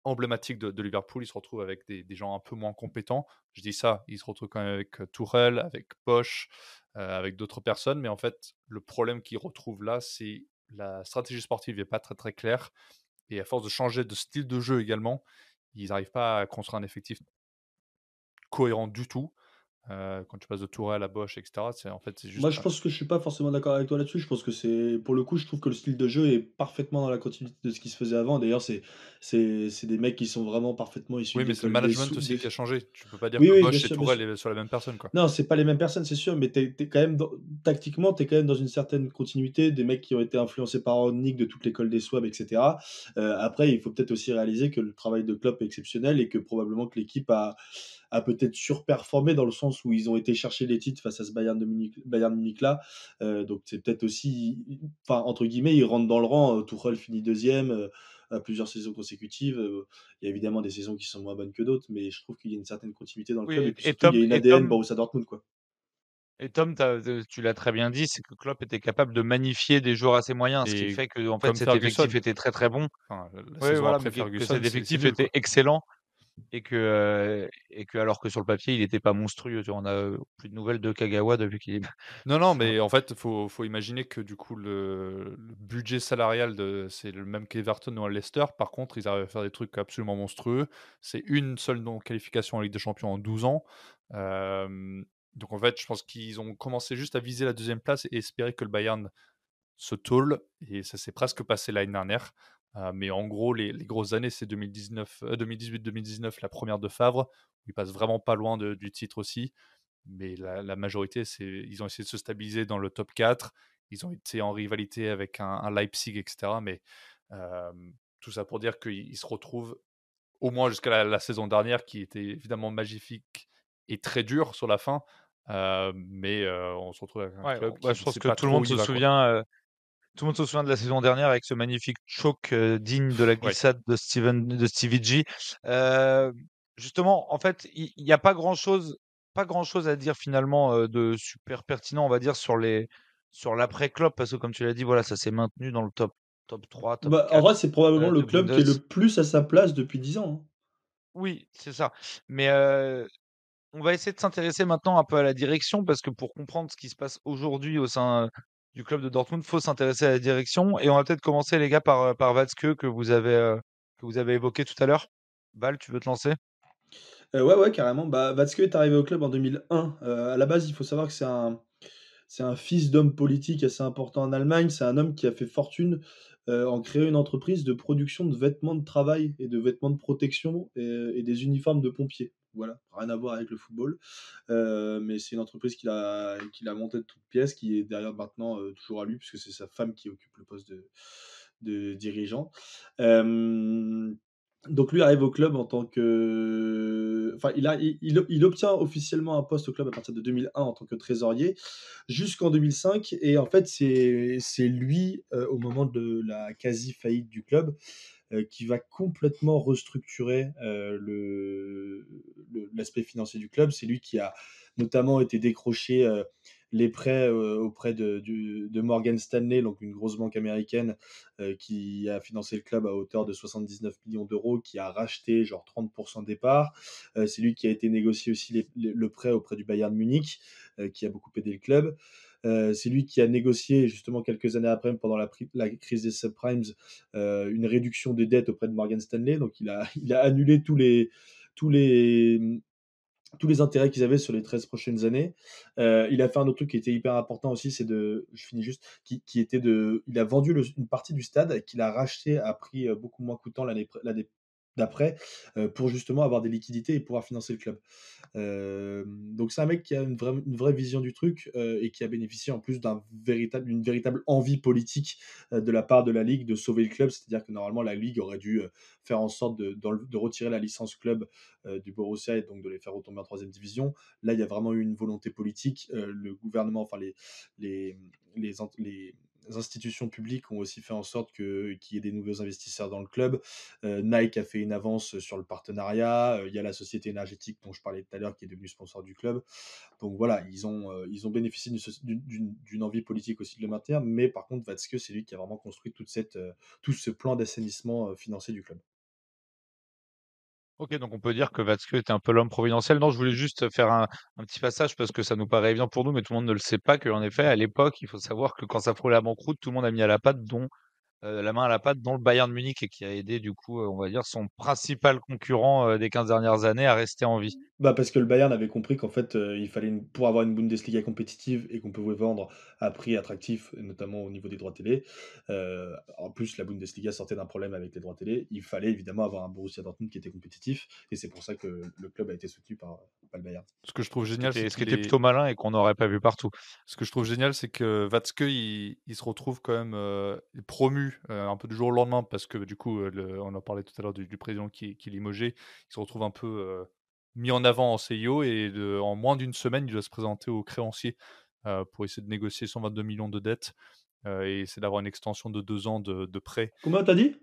emblématique de, Liverpool, ils se retrouvent avec des, gens un peu moins compétents. Je dis ça, ils se retrouvent quand même avec Tourelle, avec Bosch, avec d'autres personnes, mais en fait, le problème qu'ils retrouvent là, c'est la stratégie sportive n'est pas très très claire. Et à force de changer de style de jeu également, ils n'arrivent pas à construire un effectif cohérent du tout. Euh, quand tu passes de Tourelle à Bosch, etc. C'est en fait c'est juste. Moi, je pense que je suis pas forcément d'accord avec toi là-dessus. Je pense que c'est, pour le coup, je trouve que le style de jeu est parfaitement dans la continuité de ce qui se faisait avant. D'ailleurs, c'est, c'est, c'est des mecs qui sont vraiment parfaitement issus. Oui, mais c'est le management aussi qui a changé. Tu peux pas dire que Bosch et Tourelle sont la même personne, quoi. Non, c'est pas les mêmes personnes, c'est sûr. Mais t'es, es quand même tactiquement, t'es quand même dans une certaine continuité. Des mecs qui ont été influencés par Nick de toute l'école des Swabs, etc. Euh, après, il faut peut-être aussi réaliser que le travail de Klopp est exceptionnel et que probablement que l'équipe a a peut-être surperformé dans le sens où ils ont été chercher les titres face à ce Bayern de Munich, Bayern Munich là. Euh, donc c'est peut-être aussi, enfin entre guillemets, ils rentrent dans le rang. Euh, Tuchel finit deuxième euh, à plusieurs saisons consécutives. Il y a évidemment des saisons qui sont moins bonnes que d'autres, mais je trouve qu'il y a une certaine continuité dans le club et puis surtout, il y a une ADN Tom, Borussia Dortmund quoi. Et Tom, tu l'as très bien dit, c'est que Klopp était capable de magnifier des joueurs assez moyens, ce qui fait que en fait cet effectif était très très bon. Enfin, oui, voilà, que cet effectif était excellent et que, euh, et que alors que sur le papier, il n'était pas monstrueux. Tu vois, on a plus de nouvelles de Kagawa depuis qu'il est. Non, non, mais en fait, il faut, faut imaginer que du coup, le, le budget salarial, de, c'est le même qu'Everton ou à Leicester. Par contre, ils arrivent à faire des trucs absolument monstrueux. C'est une seule non-qualification en Ligue des Champions en 12 ans. Euh, donc en fait, je pense qu'ils ont commencé juste à viser la deuxième place et espérer que le Bayern se tôle. Et ça s'est presque passé l'année dernière. Euh, mais en gros, les, les grosses années, c'est 2018-2019, euh, la première de Favre, où ils passent vraiment pas loin de, du titre aussi. Mais la, la majorité, c'est ils ont essayé de se stabiliser dans le top 4. Ils ont été en rivalité avec un, un Leipzig, etc. Mais euh, tout ça pour dire qu'ils se retrouvent au moins jusqu'à la, la, saison dernière, qui était évidemment magnifique et très dur sur la fin. Euh, mais euh, on se retrouve avec un ouais, club ouais, qui je pense que tout le monde se souvient. Tout le monde se souvient de la saison dernière avec ce magnifique choc euh, digne de la glissade ouais. de Steven de Stevie G. Euh, justement, en fait, il n'y a pas grand chose, pas grand chose à dire finalement euh, de super pertinent, on va dire sur les sur l'après club parce que comme tu l'as dit, voilà, ça s'est maintenu dans le top top 3. Top bah, 4, en vrai, c'est probablement le club qui est le plus à sa place depuis 10 ans. Hein. Oui, c'est ça. Mais on va essayer de s'intéresser maintenant un peu à la direction parce que pour comprendre ce qui se passe aujourd'hui au sein du club de Dortmund, faut s'intéresser à la direction. Et on va peut-être commencer, les gars, par, par Watzke que vous avez, euh, que vous avez évoqué tout à l'heure. Val, tu veux te lancer? Euh, Ouais, ouais, carrément. Bah, est arrivé au club en 2001. Euh, à la base, il faut savoir que c'est un, fils d'homme politique assez important en Allemagne. C'est un homme qui a fait fortune euh, en créant une entreprise de production de vêtements de travail et de vêtements de protection et des uniformes de pompiers. Voilà, rien à voir avec le football. Euh, mais c'est une entreprise qu'il a, a montée de toutes pièces, qui est derrière maintenant euh, toujours à lui, puisque c'est sa femme qui occupe le poste de, dirigeant. Donc lui arrive au club en tant que... Enfin, il, a, il, il, obtient officiellement un poste au club à partir de 2001 en tant que trésorier jusqu'en 2005. Et en fait, c'est lui, euh, au moment de la quasi-faillite du club, qui va complètement restructurer euh, l'aspect financier du club. C'est lui qui a notamment été décroché euh, les prêts euh, auprès de, Morgan Stanley, donc une grosse banque américaine euh, qui a financé le club à hauteur de 79 millions d'euros, qui a racheté genre 30% des parts. Euh, c'est lui qui a été négocié aussi le prêt auprès du Bayern Munich, qui a beaucoup aidé le club. Euh, c'est lui qui a négocié justement quelques années après, pendant la, crise des subprimes, euh, une réduction des dettes auprès de Morgan Stanley. Donc il a, annulé tous les, intérêts qu'ils avaient sur les 13 prochaines années. Euh, il a fait un autre truc qui était hyper important aussi, c'est de, je finis juste, qui, était de, il a vendu une partie du stade qu'il a racheté à prix beaucoup moins coûtant l'année d'après euh, pour justement avoir des liquidités et pouvoir financer le club. Donc c'est un mec qui a une vraie, vision du truc euh, et qui a bénéficié en plus d'une véritable, envie politique euh, de la part de la Ligue de sauver le club. C'est-à-dire que normalement la Ligue aurait dû faire en sorte de, retirer la licence club du Borussia et donc de les faire retomber en troisième division. Là il y a vraiment eu une volonté politique. le gouvernement, enfin les institutions publiques ont aussi fait en sorte qu'il y ait des nouveaux investisseurs dans le club. Euh, Nike a fait une avance sur le partenariat. Euh, il y a la société énergétique dont je parlais tout à l'heure qui est devenue sponsor du club. Donc voilà, ils ont, euh, bénéficié d'une envie politique aussi de le maintenir. Mais par contre, Watzke, c'est lui qui a vraiment construit tout ce plan d'assainissement financier du club. Ok, donc on peut dire que Watzke était un peu l'homme providentiel. Non, je voulais juste faire un, petit passage parce que ça nous paraît évident pour nous, mais tout le monde ne le sait pas qu'en effet, à l'époque, il faut savoir que quand ça frôlait la banqueroute, tout le monde a mis à la patte, dont euh, la main à la patte, dont le Bayern Munich, et qui a aidé, du coup, euh, on va dire, son principal concurrent euh, des 15 dernières années à rester en vie. Bah parce que le Bayern avait compris qu'en fait, euh, il fallait, une, pour avoir une Bundesliga compétitive et qu'on pouvait vendre à prix attractif, notamment au niveau des droits télé, euh, en plus, la Bundesliga sortait d'un problème avec les droits télé, il fallait évidemment avoir un Borussia Dortmund qui était compétitif, et c'est pour ça que le club a été soutenu par, par le Bayern. Ce que je trouve génial, c'est ce qui était est... plutôt malin et qu'on n'aurait pas vu partout? Ce que je trouve génial, c'est que Watzke, il, il, se retrouve quand même euh, promu un peu du jour au lendemain, parce que du coup, le, on en parlait tout à l'heure du, du, président qui, qui est limogé, il se retrouve un peu euh, mis en avant en CIO et de, en moins d'une semaine, il doit se présenter au créancier euh, pour essayer de négocier 122 millions de dettes euh, et essayer d'avoir une extension de deux ans de, de prêt. Combien t'as dit?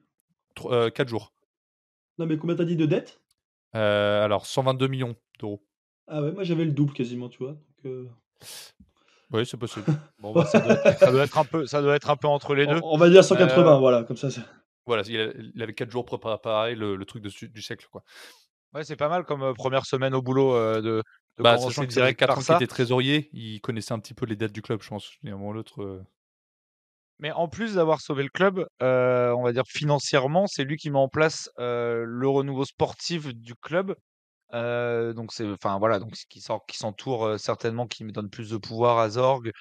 Euh, Quatre jours. Non, mais combien t'as dit de dettes? Alors, 122 millions d'euros. Ah ouais, moi j'avais le double quasiment, tu vois. Donc. Oui, c'est possible. bon, bah, ça, doit être, ça, doit être, un peu, ça doit être un peu entre les deux. On, on va dire 180, voilà, comme ça. Voilà, il avait 4 jours pour préparer le, le truc de, du siècle, quoi. Ouais, c'est pas mal comme première semaine au boulot de, de bah, sachant que direct 4 par ans qu'il était trésorier, il connaissait un petit peu les dettes du club, je pense. Un moment ou l'autre. Mais en plus d'avoir sauvé le club, on va dire financièrement, c'est lui qui met en place le renouveau sportif du club. donc c'est, enfin voilà, donc qui sort, qui s'entoure certainement, qui me donne plus de pouvoir à Zorg,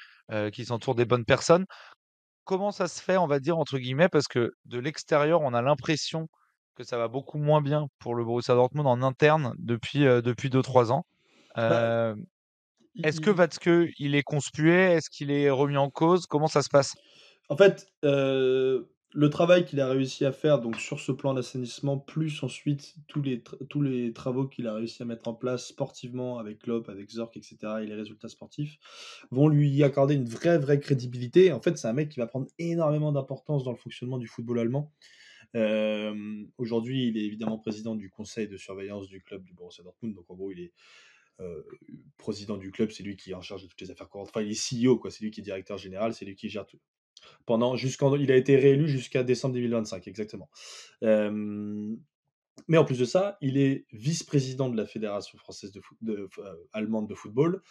qui s'entoure des bonnes personnes. Comment ça se fait, on va dire entre guillemets, parce que de l'extérieur, on a l'impression que ça va beaucoup moins bien pour le Borussia Dortmund en interne depuis depuis 2-3 ans. Bah, Est-ce que Watzke, il est conspué Est-ce qu'il est remis en cause? Comment ça se passe? En fait, euh, le travail qu'il a réussi à faire donc sur ce plan d'assainissement, plus ensuite tous les, tous les travaux qu'il a réussi à mettre en place sportivement avec Klopp, avec Zorc, etc., et les résultats sportifs, vont lui accorder une vraie, vraie crédibilité. En fait, c'est un mec qui va prendre énormément d'importance dans le fonctionnement du football allemand. Euh, Aujourd'hui, il est évidemment président du conseil de surveillance du club du Borussia Dortmund. Donc, en gros, il est euh, président du club, c'est lui qui est en charge de toutes les affaires courantes. Enfin, il est CEO, quoi. C'est lui qui est directeur général, c'est lui qui gère tout. Pendant jusqu'en, il a été réélu jusqu'à décembre 2025, exactement. Euh, mais en plus de ça, il est vice-président de la fédération française allemande de football,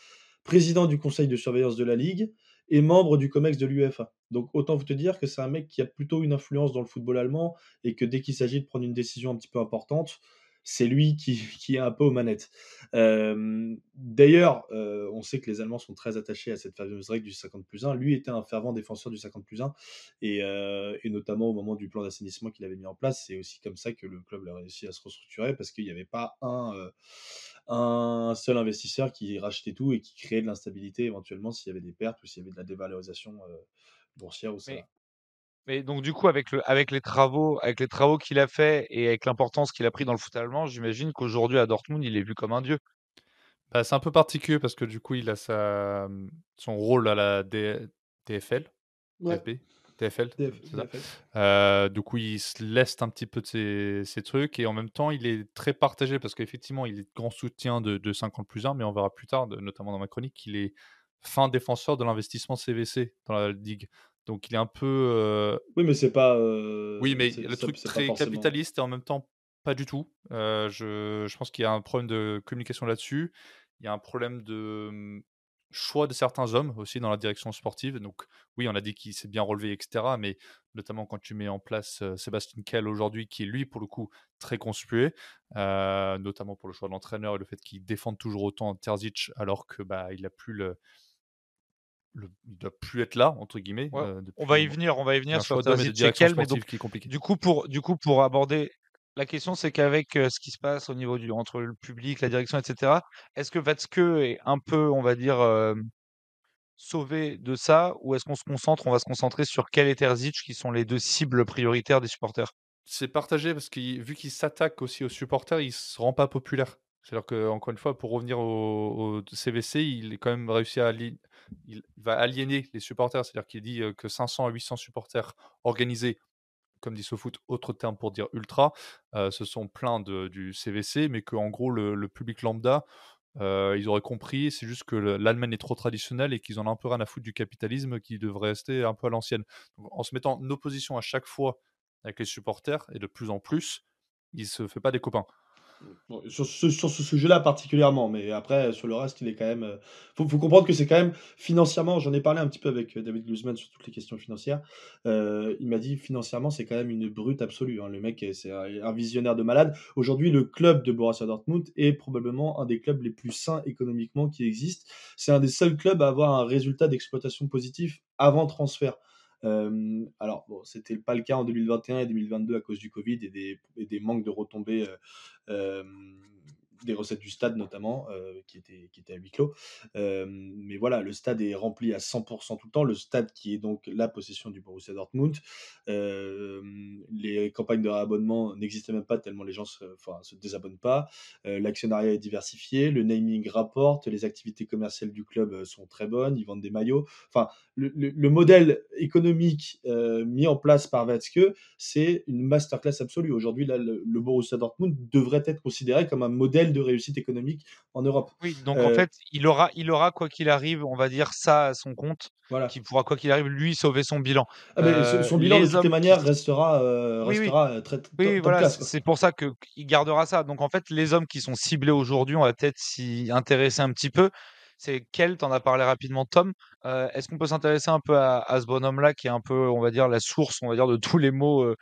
président du conseil de surveillance de la ligue et membre du COMEX de l'UEFA. Donc autant vous te dire que c'est un mec qui a plutôt une influence dans le football allemand et que dès qu'il s'agit de prendre une décision un petit peu importante, c'est lui qui, qui, est un peu aux manettes. Euh, D'ailleurs, euh, on sait que les Allemands sont très attachés à cette fameuse règle du 50 plus 1. Lui était un fervent défenseur du 50 plus 1, et, euh, et notamment au moment du plan d'assainissement qu'il avait mis en place, c'est aussi comme ça que le club a réussi à se restructurer, parce qu'il n'y avait pas un, euh, un seul investisseur qui rachetait tout et qui créait de l'instabilité éventuellement s'il y avait des pertes ou s'il y avait de la dévalorisation boursière ou ça. Mais, mais donc du coup, avec, le, avec les travaux, avec les travaux qu'il a fait et avec l'importance qu'il a pris dans le foot allemand, j'imagine qu'aujourd'hui à Dortmund, il est vu comme un dieu. Bah, c'est un peu particulier parce que du coup, il a sa, son rôle à la D- DFL, Ouais. DFB, DFL, DF- ça. DFL. Euh, du coup, il se laisse un petit peu de ses, ses trucs et en même temps, il est très partagé parce qu'effectivement, il est grand soutien de, de 50 plus 1, mais on verra plus tard, de- notamment dans ma chronique, qu'il est fin défenseur de l'investissement CVC dans la Ligue. Donc, il est un peu. euh, Oui, mais c'est pas. euh, Oui, mais le truc très forcément- capitaliste et en même temps pas du tout. Euh, je, je pense qu'il y a un problème de communication là-dessus. Il y a un problème de hum, choix de certains hommes aussi dans la direction sportive. Donc oui, on a dit qu'il s'est bien relevé, etc. Mais notamment quand tu mets en place Sébastien Kell aujourd'hui, qui est lui pour le coup très conspué, notamment pour le choix de l'entraîneur et le fait qu'il défende toujours autant Terzic alors que bah il a plus le, le- il doit plus être là entre guillemets. Ouais, euh, on va y venir, on va y venir sur et direction mais donc qui est compliqué. du coup pour du coup pour aborder la question, c'est qu'avec euh, ce qui se passe au niveau du entre le public, la direction, etc. Est-ce que Watzke est un peu, on va dire, euh, sauvé de ça, ou est-ce qu'on se concentre, on va se concentrer sur Kell et Terzic, qui sont les deux cibles prioritaires des supporters? C'est partagé parce que vu qu'il s'attaque aussi aux supporters, il se rend pas populaire. C'est-à-dire que encore une fois, pour revenir au, CVC, il est quand même réussi à il va aliéner les supporters. C'est-à-dire qu'il dit que 500 à 800 supporters organisés, comme dit SoFoot, autre terme pour dire ultra, euh, se sont plaints du CVC, mais qu'en gros le, public lambda, euh, ils auraient compris. C'est juste que le- l'Allemagne est trop traditionnelle et qu'ils en ont un peu rien à foutre du capitalisme qui devrait rester un peu à l'ancienne. En se mettant en opposition à chaque fois avec les supporters et de plus en plus, il se fait pas des copains. Sur ce, sujet-là particulièrement, mais après, sur le reste, il est quand même. euh, faut, comprendre que c'est quand même financièrement. J'en ai parlé un petit peu avec euh, David Glusman sur toutes les questions financières. euh, il m'a dit financièrement, c'est quand même une brute absolue. hein. Le mec, c'est un, visionnaire de malade. Aujourd'hui, le club de Borussia Dortmund est probablement un des clubs les plus sains économiquement qui existent. C'est un des seuls clubs à avoir un résultat d'exploitation positif avant transfert. Euh, alors, bon, c'était pas le cas en 2021 et 2022 à cause du Covid et des, et des manques de retombées euh, euh, des recettes du stade notamment, euh, qui, était, qui était à huis clos. Euh, mais voilà, le stade est rempli à 100% tout le temps. Le stade qui est donc la possession du Borussia Dortmund. Euh, les campagnes de réabonnement n'existaient même pas tellement les gens se, enfin, se désabonnent pas. L'actionnariat est diversifié, le naming rapporte, les activités commerciales du club sont très bonnes, ils vendent des maillots. Enfin, le, le- le modèle économique mis en place par Watzke, c'est une masterclass absolue. Aujourd'hui, le Borussia Dortmund devrait être considéré comme un modèle de réussite économique en Europe. Oui, donc en Euh, fait, il aura, il aura quoi qu'il arrive, on va dire ça à son compte, Voilà. qui pourra quoi qu'il arrive lui sauver son bilan. Ah, mais son- Euh, son bilan, de les toutes les qui- restera, euh, Oui, restera euh, très Oui, voilà, c'est pour ça que qu'il gardera ça. Donc en fait, les hommes qui sont ciblés aujourd'hui, on va peut-être s'y intéresser un petit peu. C'est quel, t'en as parlé rapidement, Tom. Euh, Est-ce qu'on peut s'intéresser un peu à, à ce bonhomme-là, qui est un peu, on va dire, la source, on va dire, de tous les mots euh,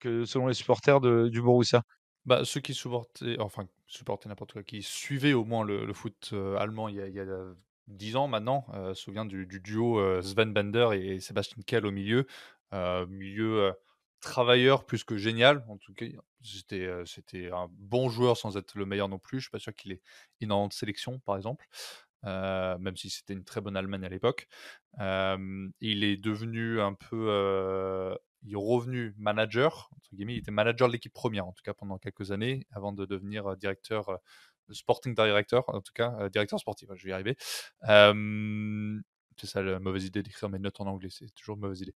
que selon les supporters de- du Borussia? Bah, ceux qui supportaient, enfin, supportaient n'importe quoi, qui suivaient au moins le, foot euh, allemand il y a, il y a 10 ans maintenant, euh, souvient du, du duo euh, Sven Bender et Sébastien Kell au milieu. Euh, milieu euh, travailleur plus que génial. En tout cas, c'était euh, c'était un bon joueur sans être le meilleur non plus. Je suis pas sûr qu'il ait énormément de sélection, par exemple. euh, même si c'était une très bonne Allemagne à l'époque. Euh, il est devenu un peu euh, il est revenu manager, entre guillemets, il était manager de l'équipe première, en tout cas pendant quelques années, avant de devenir euh, directeur, euh, sporting director, en tout cas, euh, directeur sportif, je vais y arriver. C'est ça la mauvaise idée d'écrire mes notes en anglais, c'est toujours une mauvaise idée.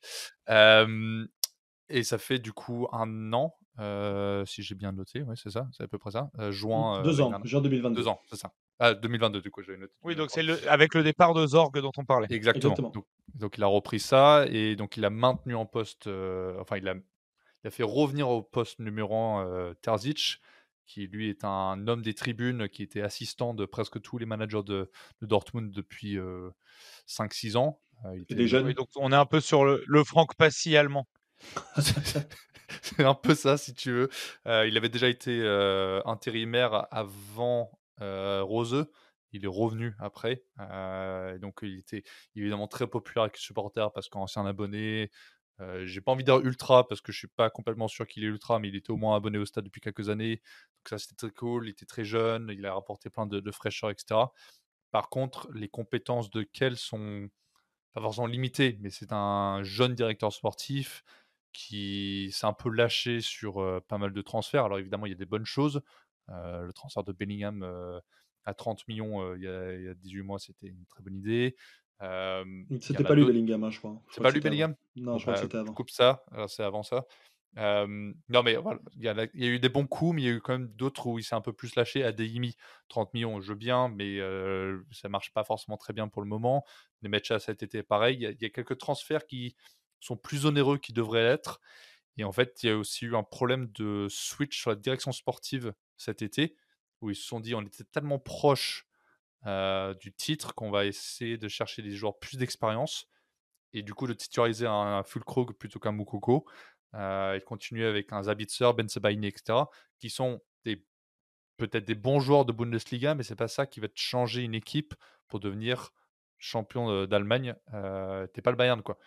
Et ça fait du coup un an, euh, si j'ai bien noté, ouais, c'est ça, c'est à peu près ça, euh, juin. euh, Deux ans, juin 2022. Deux ans, c'est ça. Ah, 2022, du coup, j'avais noté. Oui, donc 2023. c'est le, avec le départ de Zorg dont on parlait. Exactement. Exactement. Donc, donc il a repris ça et donc il a maintenu en poste, euh, enfin il a, il a fait revenir au poste numéro 1 Terzic, qui lui est un homme des tribunes, qui était assistant de presque tous les managers de, de Dortmund depuis 5-6 ans. Euh, il était-. Oui, donc on est un peu sur le, le Franck Passy allemand. C'est un peu ça, si tu veux. Euh, il avait déjà été euh, intérimaire avant euh, Roseux. Il est revenu après. Euh, donc, il était évidemment très populaire avec les supporters parce qu'ancien abonné. Euh, J'ai pas envie de dire ultra parce que je suis pas complètement sûr qu'il est ultra, mais il était au moins abonné au stade depuis quelques années. Donc, ça, c'était très cool. Il était très jeune. Il a rapporté plein de, fraîcheur, etc. Par contre, les compétences de Kell sont pas forcément limitées, mais c'est un jeune directeur sportif qui s'est un peu lâché sur euh, pas mal de transferts. Alors évidemment, il y a des bonnes choses. Euh, le transfert de Bellingham euh, à 30 millions euh, il, y a, il y a 18 mois, c'était une très bonne idée. C'était pas lui Bellingham, hein, je crois. C'est pas lui c'était. Bellingham? Non, je crois bah, que c'était je avant. coupe ça, c'est avant ça. Euh, non, mais voilà, il y, a y eu des bons coups, mais il y a eu quand même d'autres où il s'est un peu plus lâché. À Deimi, 30 millions, je veux bien, mais euh, ça marche pas forcément très bien pour le moment. Les matchs à cet été, pareil. Il y, y a quelques transferts qui sont plus onéreux qu'ils devraient l'être. Et en fait, il y a aussi eu un problème de switch sur la direction sportive cet été, où ils se sont dit on était tellement proche du titre qu'on va essayer de chercher des joueurs plus d'expérience et du coup de titulariser un, un Fulkrog plutôt qu'un Moukoko euh, et de continuer avec un Zabitzer, Ben Sebaini, etc. qui sont peut-être des bons joueurs de Bundesliga, mais c'est pas ça qui va te changer une équipe pour devenir champion d'Allemagne. Euh, T'es pas le Bayern quoi.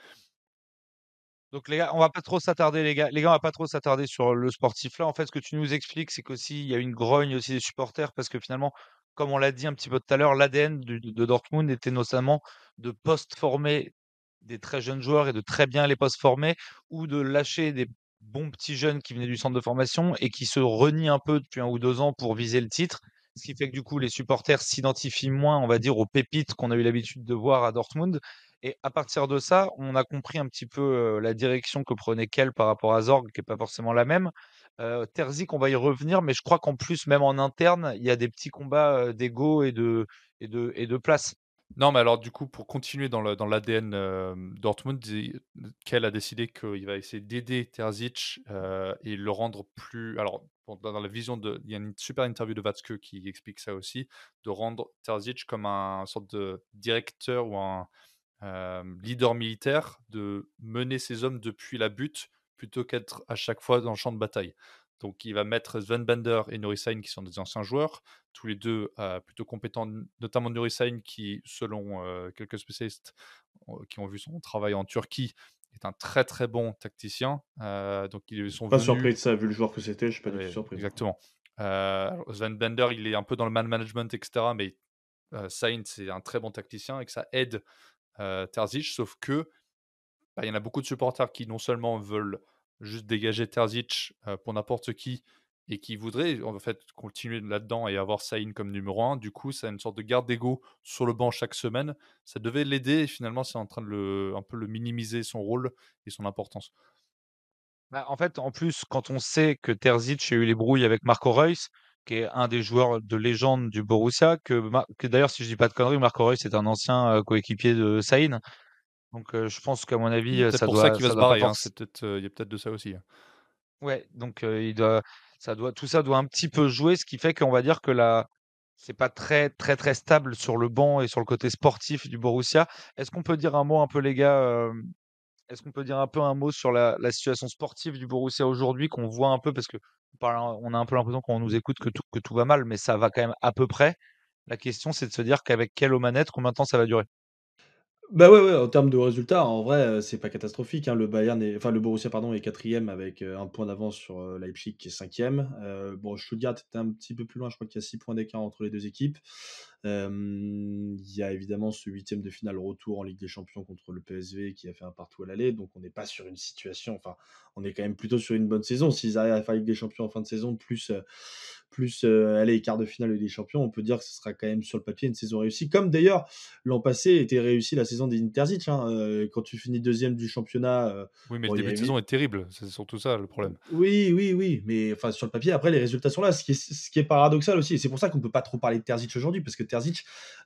Donc les gars, on va pas trop s'attarder, les gars. Les gars, on va pas trop s'attarder sur le sportif là. En fait, ce que tu nous expliques, c'est qu'aussi il y a une grogne aussi des supporters parce que finalement, comme on l'a dit un petit peu tout à l'heure, l'ADN de Dortmund était notamment de post-former des très jeunes joueurs et de très bien les post-former ou de lâcher des bons petits jeunes qui venaient du centre de formation et qui se renient un peu depuis un ou deux ans pour viser le titre. Ce qui fait que du coup, les supporters s'identifient moins, on va dire, aux pépites qu'on a eu l'habitude de voir à Dortmund. Et à partir de ça, on a compris un petit peu la direction que prenait Kell par rapport à Zorg, qui n'est pas forcément la même. Euh, Terzic, on va y revenir, mais je crois qu'en plus, même en interne, il y a des petits combats d'ego et de, et, de, et de place. Non, mais alors du coup, pour continuer dans le- dans l'ADN euh, Dortmund, Kell a décidé qu'il va essayer d'aider Terzic et le rendre plus. Alors, dans la vision de. Il y a une super interview de Watzke qui explique ça aussi, de rendre Terzic comme un sorte de directeur ou un leader militaire, de mener ses hommes depuis la butte plutôt qu'être à chaque fois dans le champ de bataille. Donc, il va mettre Sven Bender et Norisain, qui sont des anciens joueurs, tous les deux euh, plutôt compétents, notamment Nurisain, qui, selon euh, quelques spécialistes euh, qui ont vu son travail en Turquie, est un très très bon tacticien. Donc ils sont Pas venus... surpris de ça, vu le joueur que c'était, je suis pas du Ouais, tout surpris. Exactement. Sven Bender, il est un peu dans le man management, etc. Mais Sainz, c'est un très bon tacticien et que ça aide Terzic, sauf que bah, il y en a beaucoup de supporters qui non seulement veulent juste dégager Terzic euh, pour n'importe qui et qui voudraient en fait continuer là-dedans et avoir Sain comme numéro 1. Du coup, ça a une sorte de garde d'ego sur le banc chaque semaine. Ça devait l'aider et finalement, c'est en train de le, un peu le minimiser son rôle et son importance. Bah, en fait, en plus, quand on sait que Terzic a eu les brouilles avec Marco Reus, qui est un des joueurs de légende du Borussia, que, que d'ailleurs, si je dis pas de conneries, Marco Reus c'est un ancien coéquipier de Saïn. Donc je pense qu'à mon avis, ça pour doit. ça qu'il va se barrer. hein, peut-être, euh, il y a peut-être de ça aussi. hein. Ouais, donc euh, il doit, ça doit, tout ça doit un petit peu jouer, ce qui fait qu'on va dire que là, c'est pas très très très stable sur le banc et sur le côté sportif du Borussia. Est-ce qu'on peut dire un mot un peu, les gars, euh, est-ce qu'on peut dire un peu un mot sur la, situation sportive du Borussia aujourd'hui, qu'on voit un peu, parce que on on a un peu l'impression qu'on nous écoute que tout, va mal, mais ça va quand même à peu près. La question, c'est de se dire qu'avec quelle aux manettes, combien de temps ça va durer? Bah ouais, ouais, en termes de résultats, en vrai, euh, c'est pas catastrophique. hein. Le Bayern est, enfin le Borussia pardon est quatrième avec euh, un point d'avance sur euh, Leipzig qui est cinquième. Euh, bon, Stuttgart était un petit peu plus loin. Je crois qu'il y a six points d'écart entre les deux équipes. Il y a évidemment ce huitième de finale retour en Ligue des Champions contre le PSV qui a fait un partout à l'aller. Donc on n'est pas sur une situation. Enfin, on est quand même plutôt sur une bonne saison. S'ils arrivent à faire Ligue des Champions en fin de saison, plus euh, plus euh, aller quart de finale Ligue des Champions, on peut dire que ce sera quand même sur le papier une saison réussie. Comme d'ailleurs l'an passé était réussi la saison des Interzic. Hein, euh, quand tu finis deuxième du championnat, Oui, mais Bon, le début de saison est terrible. C'est surtout ça le problème. oui, oui, oui, mais enfin sur le papier, après les résultats sont là, ce qui est, ce qui est paradoxal aussi. Et c'est pour ça qu'on peut pas trop parler de Terzic aujourd'hui, parce que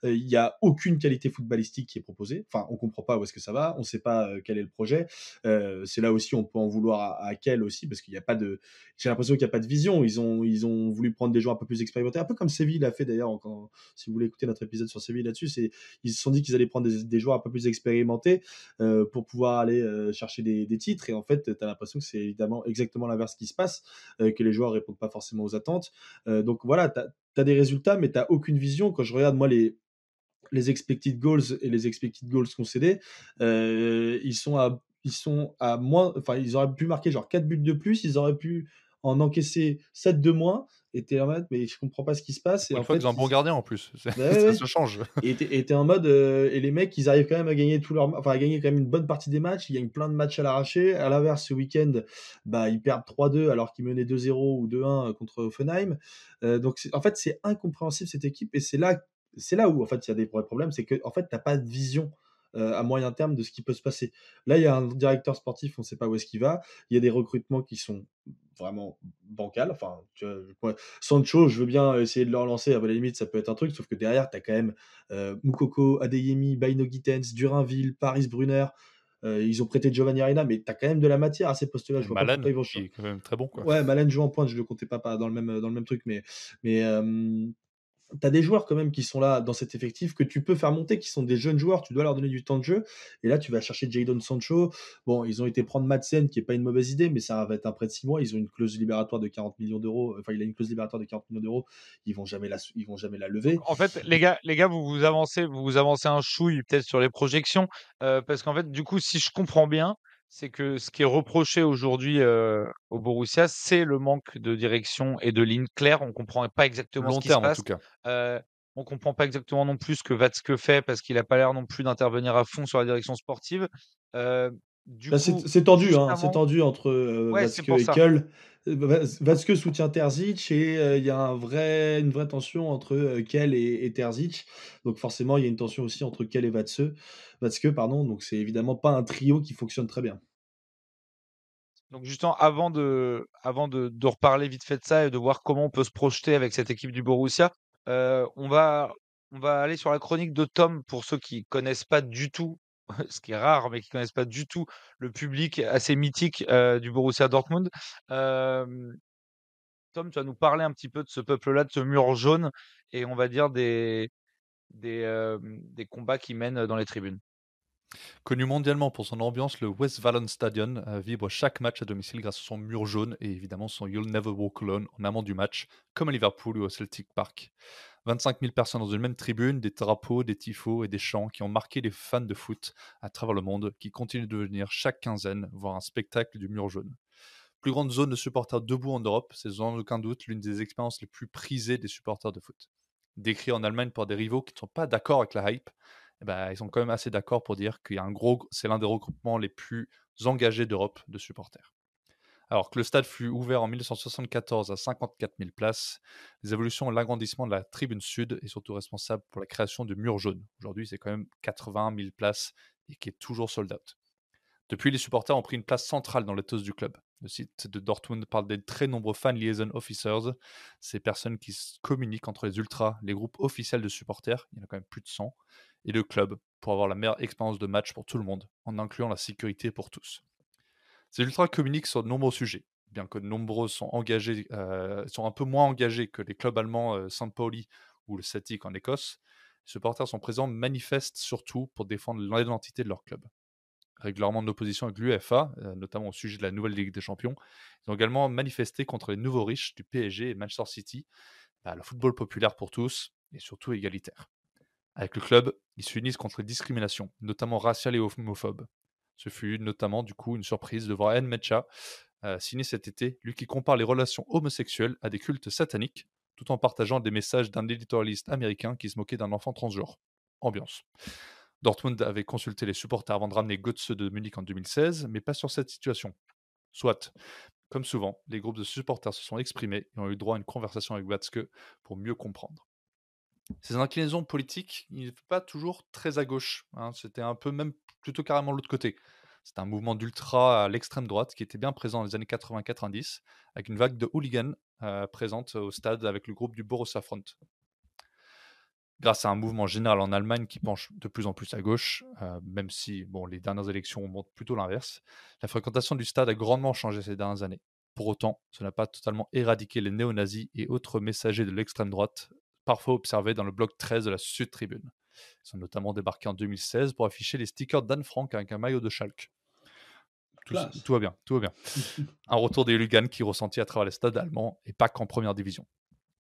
Euh, il y a aucune qualité footballistique qui est proposée. Enfin, on comprend pas où est-ce que ça va, on sait pas euh, quel est le projet. Euh, c'est là aussi on peut en vouloir à, quel aussi, parce qu'il n'y a pas de. J'ai l'impression qu'il n'y a pas de vision. Ils ont, ils ont voulu prendre des joueurs un peu plus expérimentés, un peu comme Séville l'a fait d'ailleurs. Si vous voulez écouter notre épisode sur Séville là-dessus, c'est ils se sont dit qu'ils allaient prendre des, joueurs un peu plus expérimentés pour pouvoir aller chercher des, titres. Et en fait, tu as l'impression que c'est évidemment exactement l'inverse qui se passe, que les joueurs répondent pas forcément aux attentes. Donc voilà, des résultats, mais tu aucune vision. Quand je regarde, moi, les, expected goals et les expected goals concédés, euh, ils sont à ils sont à moins enfin ils auraient pu marquer genre 4 buts de plus, ils auraient pu en encaisser 7 de moins et t'es en mode mais je comprends pas ce qui se passe et en fait qu'ils ont un bon ils- gardien en plus. Ouais, ça ouais. se change. et t'es en mode euh, et les mecs ils arrivent quand même à gagner tout leur enfin à gagner quand même une bonne partie des matchs ils gagnent plein de matchs à l'arraché à l'inverse ce week-end bah ils perdent 3-2 alors qu'ils menaient 2-0 ou 2-1 contre Offenheim Euh, donc en fait c'est incompréhensible cette équipe et c'est là c'est là où en fait il y a des vrais problèmes c'est que en fait t'as pas de vision euh, à moyen terme de ce qui peut se passer là il y a un directeur sportif on sait pas où est-ce qu'il va il y a des recrutements qui sont vraiment bancals enfin tu vois, moi, Sancho, je veux bien essayer de le relancer, à la limite, ça peut être un truc, sauf que derrière, tu as quand même euh, Moukoko, Adeyemi, Baino Gittens, Durinville, Paris Brunner. euh, ils ont prêté Giovanni Arena, mais tu as quand même de la matière à ces postes-là. Je vois pas ils vont qui changer. est quand même très bon. Quoi. Ouais, Malen joue en pointe, je le comptais pas, pas dans, le même, dans le même truc, mais, mais euh, tu as des joueurs quand même qui sont là dans cet effectif que tu peux faire monter, qui sont des jeunes joueurs, tu dois leur donner du temps de jeu. Et là, tu vas chercher Jadon Sancho. Bon, ils ont été prendre Madsen, qui est pas une mauvaise idée, mais ça va être un prêt de 6 mois. Ils ont une clause libératoire de 40 millions d'euros. Enfin, il a une clause libératoire de 40 millions d'euros. Ils vont jamais la, ils vont jamais la lever. En fait, les gars, les gars, vous vous avancez, vous vous avancez un chouille peut-être sur les projections, euh, parce qu'en fait, du coup, si je comprends bien, c'est que ce qui est reproché aujourd'hui euh, au Borussia, c'est le manque de direction et de ligne claire. On comprend pas exactement Long ce qui se en passe. tout cas. Euh, on comprend pas exactement non plus ce que Watzke fait parce qu'il a pas l'air non plus d'intervenir à fond sur la direction sportive. Euh, c'est c'est tendu, hein, c'est tendu entre euh, Ouais, et. Kull. Euh, Vaz- Watzke soutient Terzic et euh, il y a un vrai, une vraie tension entre euh, Kell et, et Terzic. Donc forcément, il y a une tension aussi entre Kell et Watzke. Watzke pardon. Donc c'est évidemment pas un trio qui fonctionne très bien. Donc justement, avant de, avant de, de reparler vite fait de ça et de voir comment on peut se projeter avec cette équipe du Borussia, euh, on va, on va aller sur la chronique de Tom pour ceux qui connaissent pas du tout, ce qui est rare, mais qui connaissent pas du tout le public assez mythique euh, du Borussia Dortmund. Tom, tu vas nous parler un petit peu de ce peuple-là, de ce mur jaune, et on va dire des, des, des combats qui mènent dans les tribunes. Connu mondialement pour son ambiance, le Westfalen-Stadion euh, vibre chaque match à domicile grâce à son mur jaune et évidemment son You'll Never Walk Alone en amont du match, comme à Liverpool ou au Celtic Park. 25 000 personnes dans une même tribune, des drapeaux, des tifos et des chants qui ont marqué les fans de foot à travers le monde, qui continuent de venir chaque quinzaine voir un spectacle du mur jaune. Plus grande zone de supporters debout en Europe, c'est sans aucun doute l'une des expériences les plus prisées des supporters de foot. Décrit en Allemagne par des rivaux qui ne sont pas d'accord avec la hype, eh ben, ils sont quand même assez d'accord pour dire qu'il y a un gros, c'est l'un des regroupements les plus engagés d'Europe de supporters. Alors que le stade fut ouvert en 1974 à 54 000 places, les évolutions et l'agrandissement de la tribune sud est surtout responsable pour la création du mur jaune. Aujourd'hui, c'est quand même 80 000 places et qui est toujours sold out. Depuis, les supporters ont pris une place centrale dans l'éthos du club. Le site de Dortmund parle des très nombreux fan liaison officers, ces personnes qui communiquent entre les ultras, les groupes officiels de supporters, il y en a quand même plus de 100, et le club pour avoir la meilleure expérience de match pour tout le monde, en incluant la sécurité pour tous. Ces ultras communiquent sur de nombreux sujets, bien que nombreux sont, engagés, euh, sont un peu moins engagés que les clubs allemands euh, St. Pauli ou le Celtic en Écosse. Les supporters sont présents, manifestent surtout pour défendre l'identité de leur club régulièrement en opposition avec l'UEFA, euh, notamment au sujet de la nouvelle Ligue des Champions. Ils ont également manifesté contre les nouveaux riches du PSG et Manchester City, bah, le football populaire pour tous et surtout égalitaire. Avec le club, ils s'unissent contre les discriminations, notamment raciales et homophobes. Ce fut notamment du coup une surprise de voir En Mecha euh, signer cet été, lui qui compare les relations homosexuelles à des cultes sataniques, tout en partageant des messages d'un éditorialiste américain qui se moquait d'un enfant transgenre. Ambiance. Dortmund avait consulté les supporters avant de ramener Götze de Munich en 2016, mais pas sur cette situation. Soit, comme souvent, les groupes de supporters se sont exprimés et ont eu droit à une conversation avec Watzke pour mieux comprendre. Ces inclinaisons politiques, il n'est pas toujours très à gauche. Hein. C'était un peu même plutôt carrément l'autre côté. C'est un mouvement d'ultra à l'extrême droite qui était bien présent dans les années 80-90, avec une vague de hooligans euh, présente au stade avec le groupe du Borussia Front grâce à un mouvement général en Allemagne qui penche de plus en plus à gauche, euh, même si bon, les dernières élections montrent plutôt l'inverse, la fréquentation du stade a grandement changé ces dernières années. Pour autant, ce n'a pas totalement éradiqué les néo-nazis et autres messagers de l'extrême droite, parfois observés dans le bloc 13 de la Sud Tribune. Ils sont notamment débarqués en 2016 pour afficher les stickers d'Anne Frank avec un maillot de Schalke. Tout, tout, va bien, tout va bien. un retour des hooligans qui ressentit à travers les stades allemands et pas qu'en première division.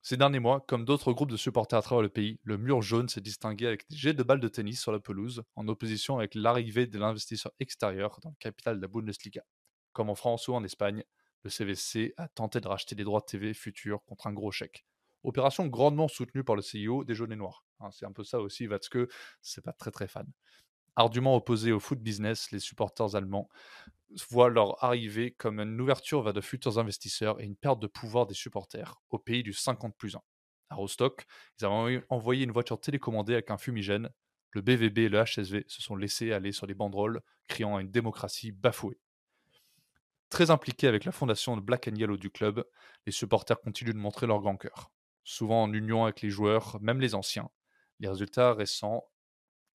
Ces derniers mois, comme d'autres groupes de supporters à travers le pays, le mur jaune s'est distingué avec des jets de balles de tennis sur la pelouse, en opposition avec l'arrivée de l'investisseur extérieur dans le capital de la Bundesliga. Comme en France ou en Espagne, le CVC a tenté de racheter les droits de TV futurs contre un gros chèque. Opération grandement soutenue par le CEO des Jaunes et Noirs. Hein, c'est un peu ça aussi, Watzke, c'est pas très très fan. Ardument opposés au foot business, les supporters allemands voient leur arrivée comme une ouverture vers de futurs investisseurs et une perte de pouvoir des supporters au pays du 50 plus 1. À Rostock, ils avaient envoyé une voiture télécommandée avec un fumigène. Le BVB et le HSV se sont laissés aller sur les banderoles, criant à une démocratie bafouée. Très impliqués avec la fondation de Black and Yellow du club, les supporters continuent de montrer leur grand cœur, souvent en union avec les joueurs, même les anciens. Les résultats récents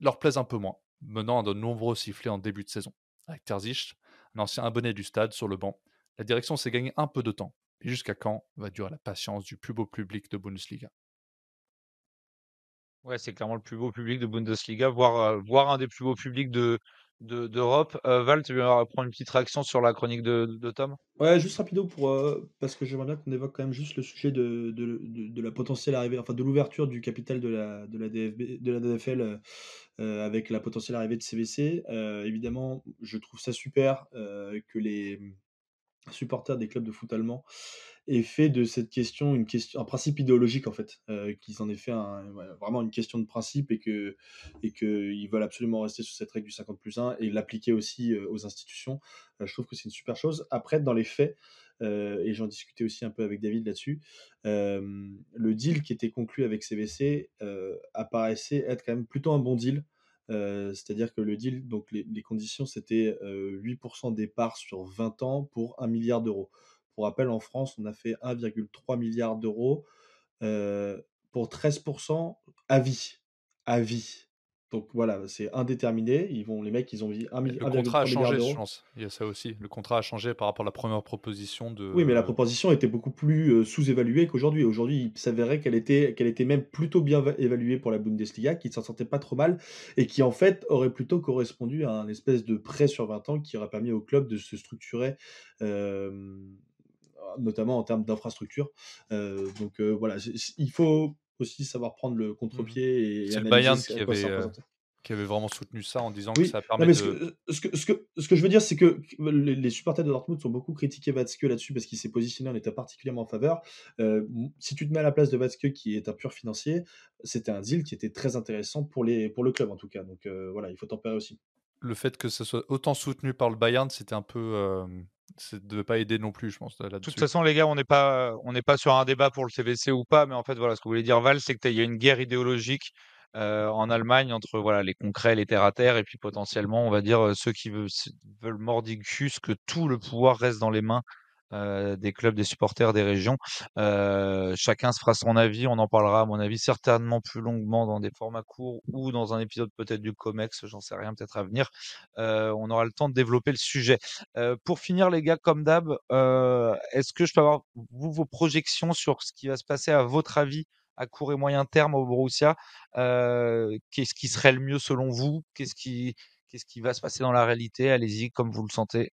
leur plaisent un peu moins, menant à de nombreux sifflets en début de saison. Avec Terzic, un ancien abonné du stade sur le banc, la direction s'est gagnée un peu de temps. Et jusqu'à quand va durer la patience du plus beau public de Bundesliga? Ouais, c'est clairement le plus beau public de Bundesliga, voire, euh, un des plus beaux publics de, d'Europe. Euh, Val, tu veux prendre une petite réaction sur la chronique de, de Tom? Ouais, juste rapido pour euh, parce que j'aimerais bien qu'on évoque quand même juste le sujet de, de, de, la potentielle arrivée, enfin de l'ouverture du capital de la de la DFB, de la DFL euh, avec la potentielle arrivée de CVC. évidemment, je trouve ça super que les supporters des clubs de foot allemands et fait de cette question une question, un principe idéologique en fait, euh, qu'ils en aient fait vraiment une question de principe et et qu'ils veulent absolument rester sur cette règle du 50 plus 1 et l'appliquer aussi euh, aux institutions. Euh, je trouve que c'est une super chose. Après, dans les faits, et j'en discutais aussi un peu avec David là-dessus, le deal qui était conclu avec CVC apparaissait être quand même plutôt un bon deal. C'est-à-dire que le deal, donc les, les conditions, c'était 8% des parts sur 20 ans pour 1 milliard d'euros. Pour rappel, en France, on a fait 1,3 milliard d'euros euh, pour 13% à vie. À vie. Donc voilà, c'est indéterminé. Ils vont, les mecs, ils ont dit 1 milliard. Le contrat a changé, je pense. Il y a ça aussi. Le contrat a changé par rapport à la première proposition de. Oui, mais la proposition était beaucoup plus euh, sous-évaluée qu'aujourd'hui. Aujourd'hui, il s'avérait qu'elle était, qu'elle était même plutôt bien évaluée pour la Bundesliga, qui ne s'en sortait pas trop mal et qui en fait aurait plutôt correspondu à un espèce de prêt sur 20 ans qui aurait permis au club de se structurer. Euh, notamment en termes d'infrastructure. Euh, donc euh, voilà, il faut aussi savoir prendre le contre-pied. Mmh. C'est le Bayern qui avait, euh, qui avait vraiment soutenu ça en disant que ça permet. Ce que, ce, que, ce, que, ce, que, je veux dire, c'est que les, supporters de Dortmund sont beaucoup critiqués Watzke là-dessus parce qu'il s'est positionné en état particulièrement en faveur. si tu te mets à la place de Watzke, qui est un pur financier, c'était un deal qui était très intéressant pour, les, pour le club en tout cas. Donc voilà, il faut tempérer aussi. Le fait que ce soit autant soutenu par le Bayern, c'était un peu ça ne devait pas aider non plus, je pense. De toute façon, les gars, on n'est pas, on n'est pas sur un débat pour le CVC ou pas, mais en fait, voilà, ce que voulait dire Val, c'est qu'il y a une guerre idéologique en Allemagne entre voilà les concrets, les terre à terre, et puis potentiellement, on va dire ceux qui veulent, veulent mordicus que tout le pouvoir reste dans les mains des clubs, des supporters, des régions. chacun se fera son avis. On en parlera, à mon avis, certainement plus longuement dans des formats courts ou dans un épisode peut-être du COMEX, j'en sais rien, peut-être à venir. on aura le temps de développer le sujet. pour finir, les gars, comme d'hab, est-ce que je peux avoir vous, vos projections sur ce qui va se passer à votre avis à court et moyen terme au Borussia? Qu'est-ce qui serait le mieux selon vous? Qu'est-ce qui, qu'est-ce qui va se passer dans la réalité? Allez-y, comme vous le sentez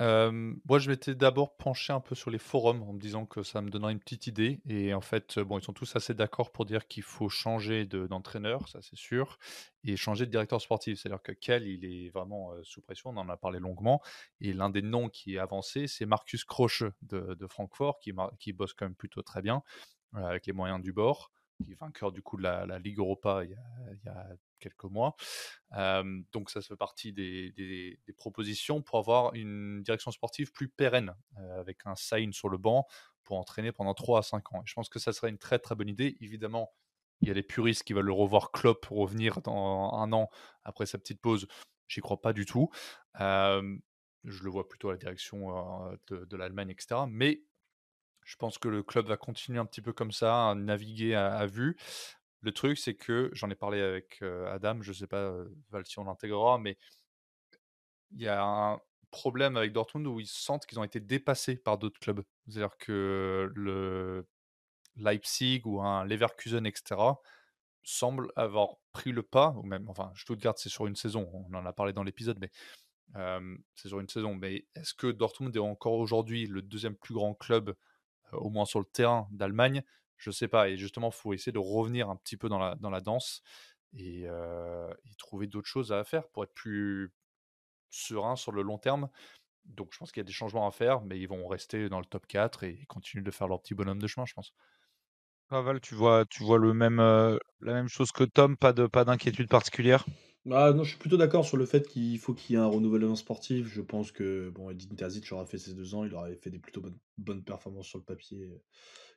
moi, je m'étais d'abord penché un peu sur les forums en me disant que ça me donnerait une petite idée. Et en fait, bon, ils sont tous assez d'accord pour dire qu'il faut changer d'entraîneur, ça c'est sûr, et changer de directeur sportif. C'est-à-dire que Kel, il est vraiment sous pression, on en a parlé longuement. Et l'un des noms qui est avancé, c'est Marcus Croche de, Francfort, qui, qui bosse quand même plutôt très bien, avec les moyens du bord qui est vainqueur du coup de la, Ligue Europa il y a, quelques mois. donc ça fait partie des, propositions pour avoir une direction sportive plus pérenne, avec un sign sur le banc pour entraîner pendant 3 à 5 ans. Je pense que ça serait une très très bonne idée. Évidemment, il y a les puristes qui veulent le revoir Klopp revenir dans un an après sa petite pause. J'y crois pas du tout. je le vois plutôt à la direction de, l'Allemagne, etc. Mais je pense que le club va continuer un petit peu comme ça, naviguer à, vue. Le truc, c'est que j'en ai parlé avec Adam, je ne sais pas, Val, si on l'intégrera, mais il y a un problème avec Dortmund où ils sentent qu'ils ont été dépassés par d'autres clubs. C'est-à-dire que le Leipzig ou un Leverkusen, etc., semble avoir pris le pas, ou même, enfin, Stuttgart, c'est sur une saison, on en a parlé dans l'épisode, mais c'est sur une saison. Mais est-ce que Dortmund est encore aujourd'hui le deuxième plus grand club au moins sur le terrain d'Allemagne, je sais pas. Et justement, il faut essayer de revenir un petit peu dans la, dans la danse et, trouver d'autres choses à faire pour être plus serein sur le long terme. Donc je pense qu'il y a des changements à faire, mais ils vont rester dans le top 4 et continuer de faire leur petit bonhomme de chemin, je pense. Val, tu vois, tu vois le même, la même chose que Tom, pas de pas d'inquiétude particulière? Ah non, je suis plutôt d'accord sur le fait qu'il faut qu'il y ait un renouvellement sportif. Je pense que bon, Edin Terzic aura fait ses deux ans, il aurait fait des plutôt bonnes, bonnes performances sur le papier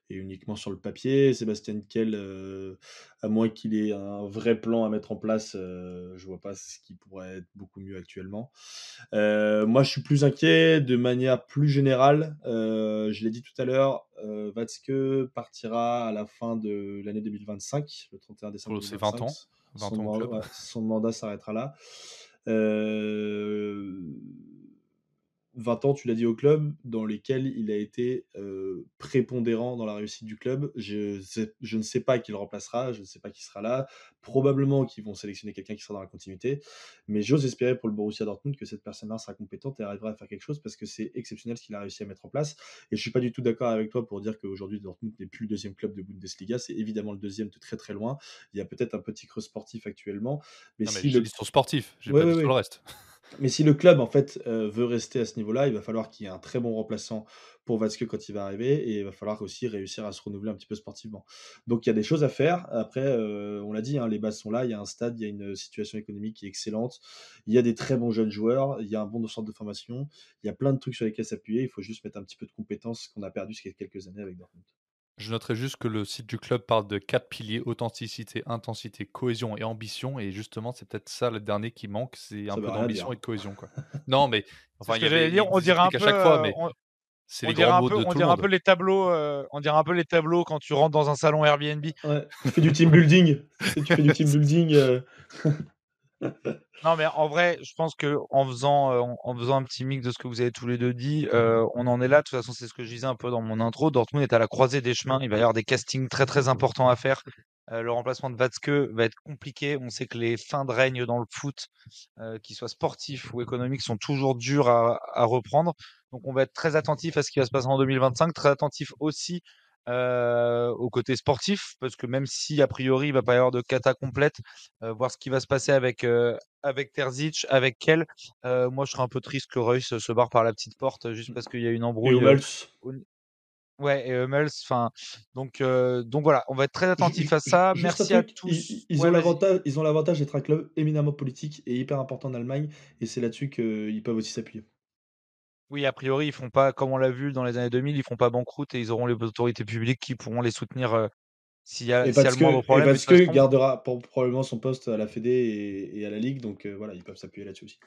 et uniquement sur le papier. Sébastien Kell, euh, à moins qu'il ait un vrai plan à mettre en place, euh, je vois pas ce qui pourrait être beaucoup mieux actuellement. Euh, moi, je suis plus inquiet de manière plus générale. je l'ai dit tout à l'heure, Vatske partira à la fin de l'année 2025, le 31 décembre. C'est 20 ans son, mandat s'arrêtera là. 20 ans, tu l'as dit au club, dans lesquels il a été prépondérant dans la réussite du club. Je, je, ne sais pas qui le remplacera, je ne sais pas qui sera là. Probablement qu'ils vont sélectionner quelqu'un qui sera dans la continuité. Mais j'ose espérer pour le Borussia Dortmund que cette personne-là sera compétente et arrivera à faire quelque chose parce que c'est exceptionnel ce qu'il a réussi à mettre en place. Et je suis pas du tout d'accord avec toi pour dire qu'aujourd'hui Dortmund n'est plus le deuxième club de Bundesliga. C'est évidemment le deuxième de très très loin. Il y a peut-être un petit creux sportif actuellement. Mais, si le... sportif, j'ai pas dit le reste. Mais si le club en fait euh, veut rester à ce niveau-là, il va falloir qu'il y ait un très bon remplaçant pour Vasque quand il va arriver et il va falloir aussi réussir à se renouveler un petit peu sportivement. Donc il y a des choses à faire. Après, euh, on l'a dit, hein, les bases sont là, il y a un stade, il y a une situation économique qui est excellente, il y a des très bons jeunes joueurs, il y a un bon centre de formation, il y a plein de trucs sur lesquels s'appuyer. Il faut juste mettre un petit peu de compétences qu'on a perdu ces quelques années avec Dortmund. Je noterai juste que le site du club parle de quatre piliers authenticité, intensité, cohésion et ambition. Et justement, c'est peut-être ça le dernier qui manque c'est un peu d'ambition et de cohésion. Quoi. non, mais enfin, il y avait, dire, on dirait un peu. À chaque fois, mais... On... Dirait un peu les tableaux, euh, on dirait un peu les tableaux quand tu rentres dans un salon Airbnb. Ouais, tu fais du team building. tu fais du team building. Euh. Non, mais en vrai, je pense que en faisant, euh, en faisant un petit mix de ce que vous avez tous les deux dit, euh, on en est là. De toute façon, c'est ce que je disais un peu dans mon intro. Dortmund est à la croisée des chemins. Il va y avoir des castings très très importants à faire. Euh, le remplacement de Watzke va être compliqué. On sait que les fins de règne dans le foot, qu'ils soient sportifs ou économiques, sont toujours durs à, à reprendre. Donc, on va être très attentif à ce qui va se passer en 2025, très attentif aussi euh, au côté sportif, parce que même si a priori il va pas y avoir de cata complète, euh, voir ce qui va se passer avec euh, avec Terzic, avec Kel, euh, moi je serais un peu triste que Reus se barre par la petite porte juste parce qu'il y a une embrouille. Ouais, et Hummels, enfin, donc, donc voilà, on va être très attentif à ça. Merci à tous. Ils, ils ont l'avantage d'être un club éminemment politique et hyper important en Allemagne, et c'est là-dessus qu'ils peuvent aussi s'appuyer. Oui, a priori, ils font pas, comme on l'a vu dans les années 2000, ils font pas banqueroute et ils auront les autorités publiques qui pourront les soutenir S'il y a, Et s'il y a parce le moindre et problème, de parce façon- gardera pour- probablement son poste à la Fédé et, et à la Ligue, donc euh, voilà, ils peuvent s'appuyer là-dessus aussi.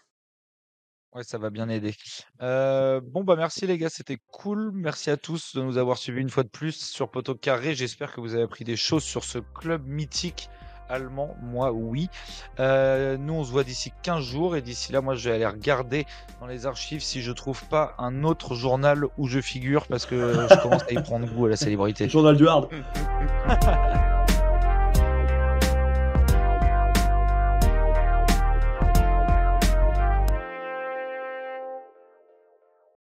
Ouais, ça va bien aider. Euh, bon, bah merci les gars, c'était cool. Merci à tous de nous avoir suivis une fois de plus sur Poteau Carré. J'espère que vous avez appris des choses sur ce club mythique allemand. Moi, oui. Euh, nous, on se voit d'ici 15 jours et d'ici là, moi, je vais aller regarder dans les archives si je trouve pas un autre journal où je figure parce que je commence à y prendre goût à la célébrité. Journal du Hard.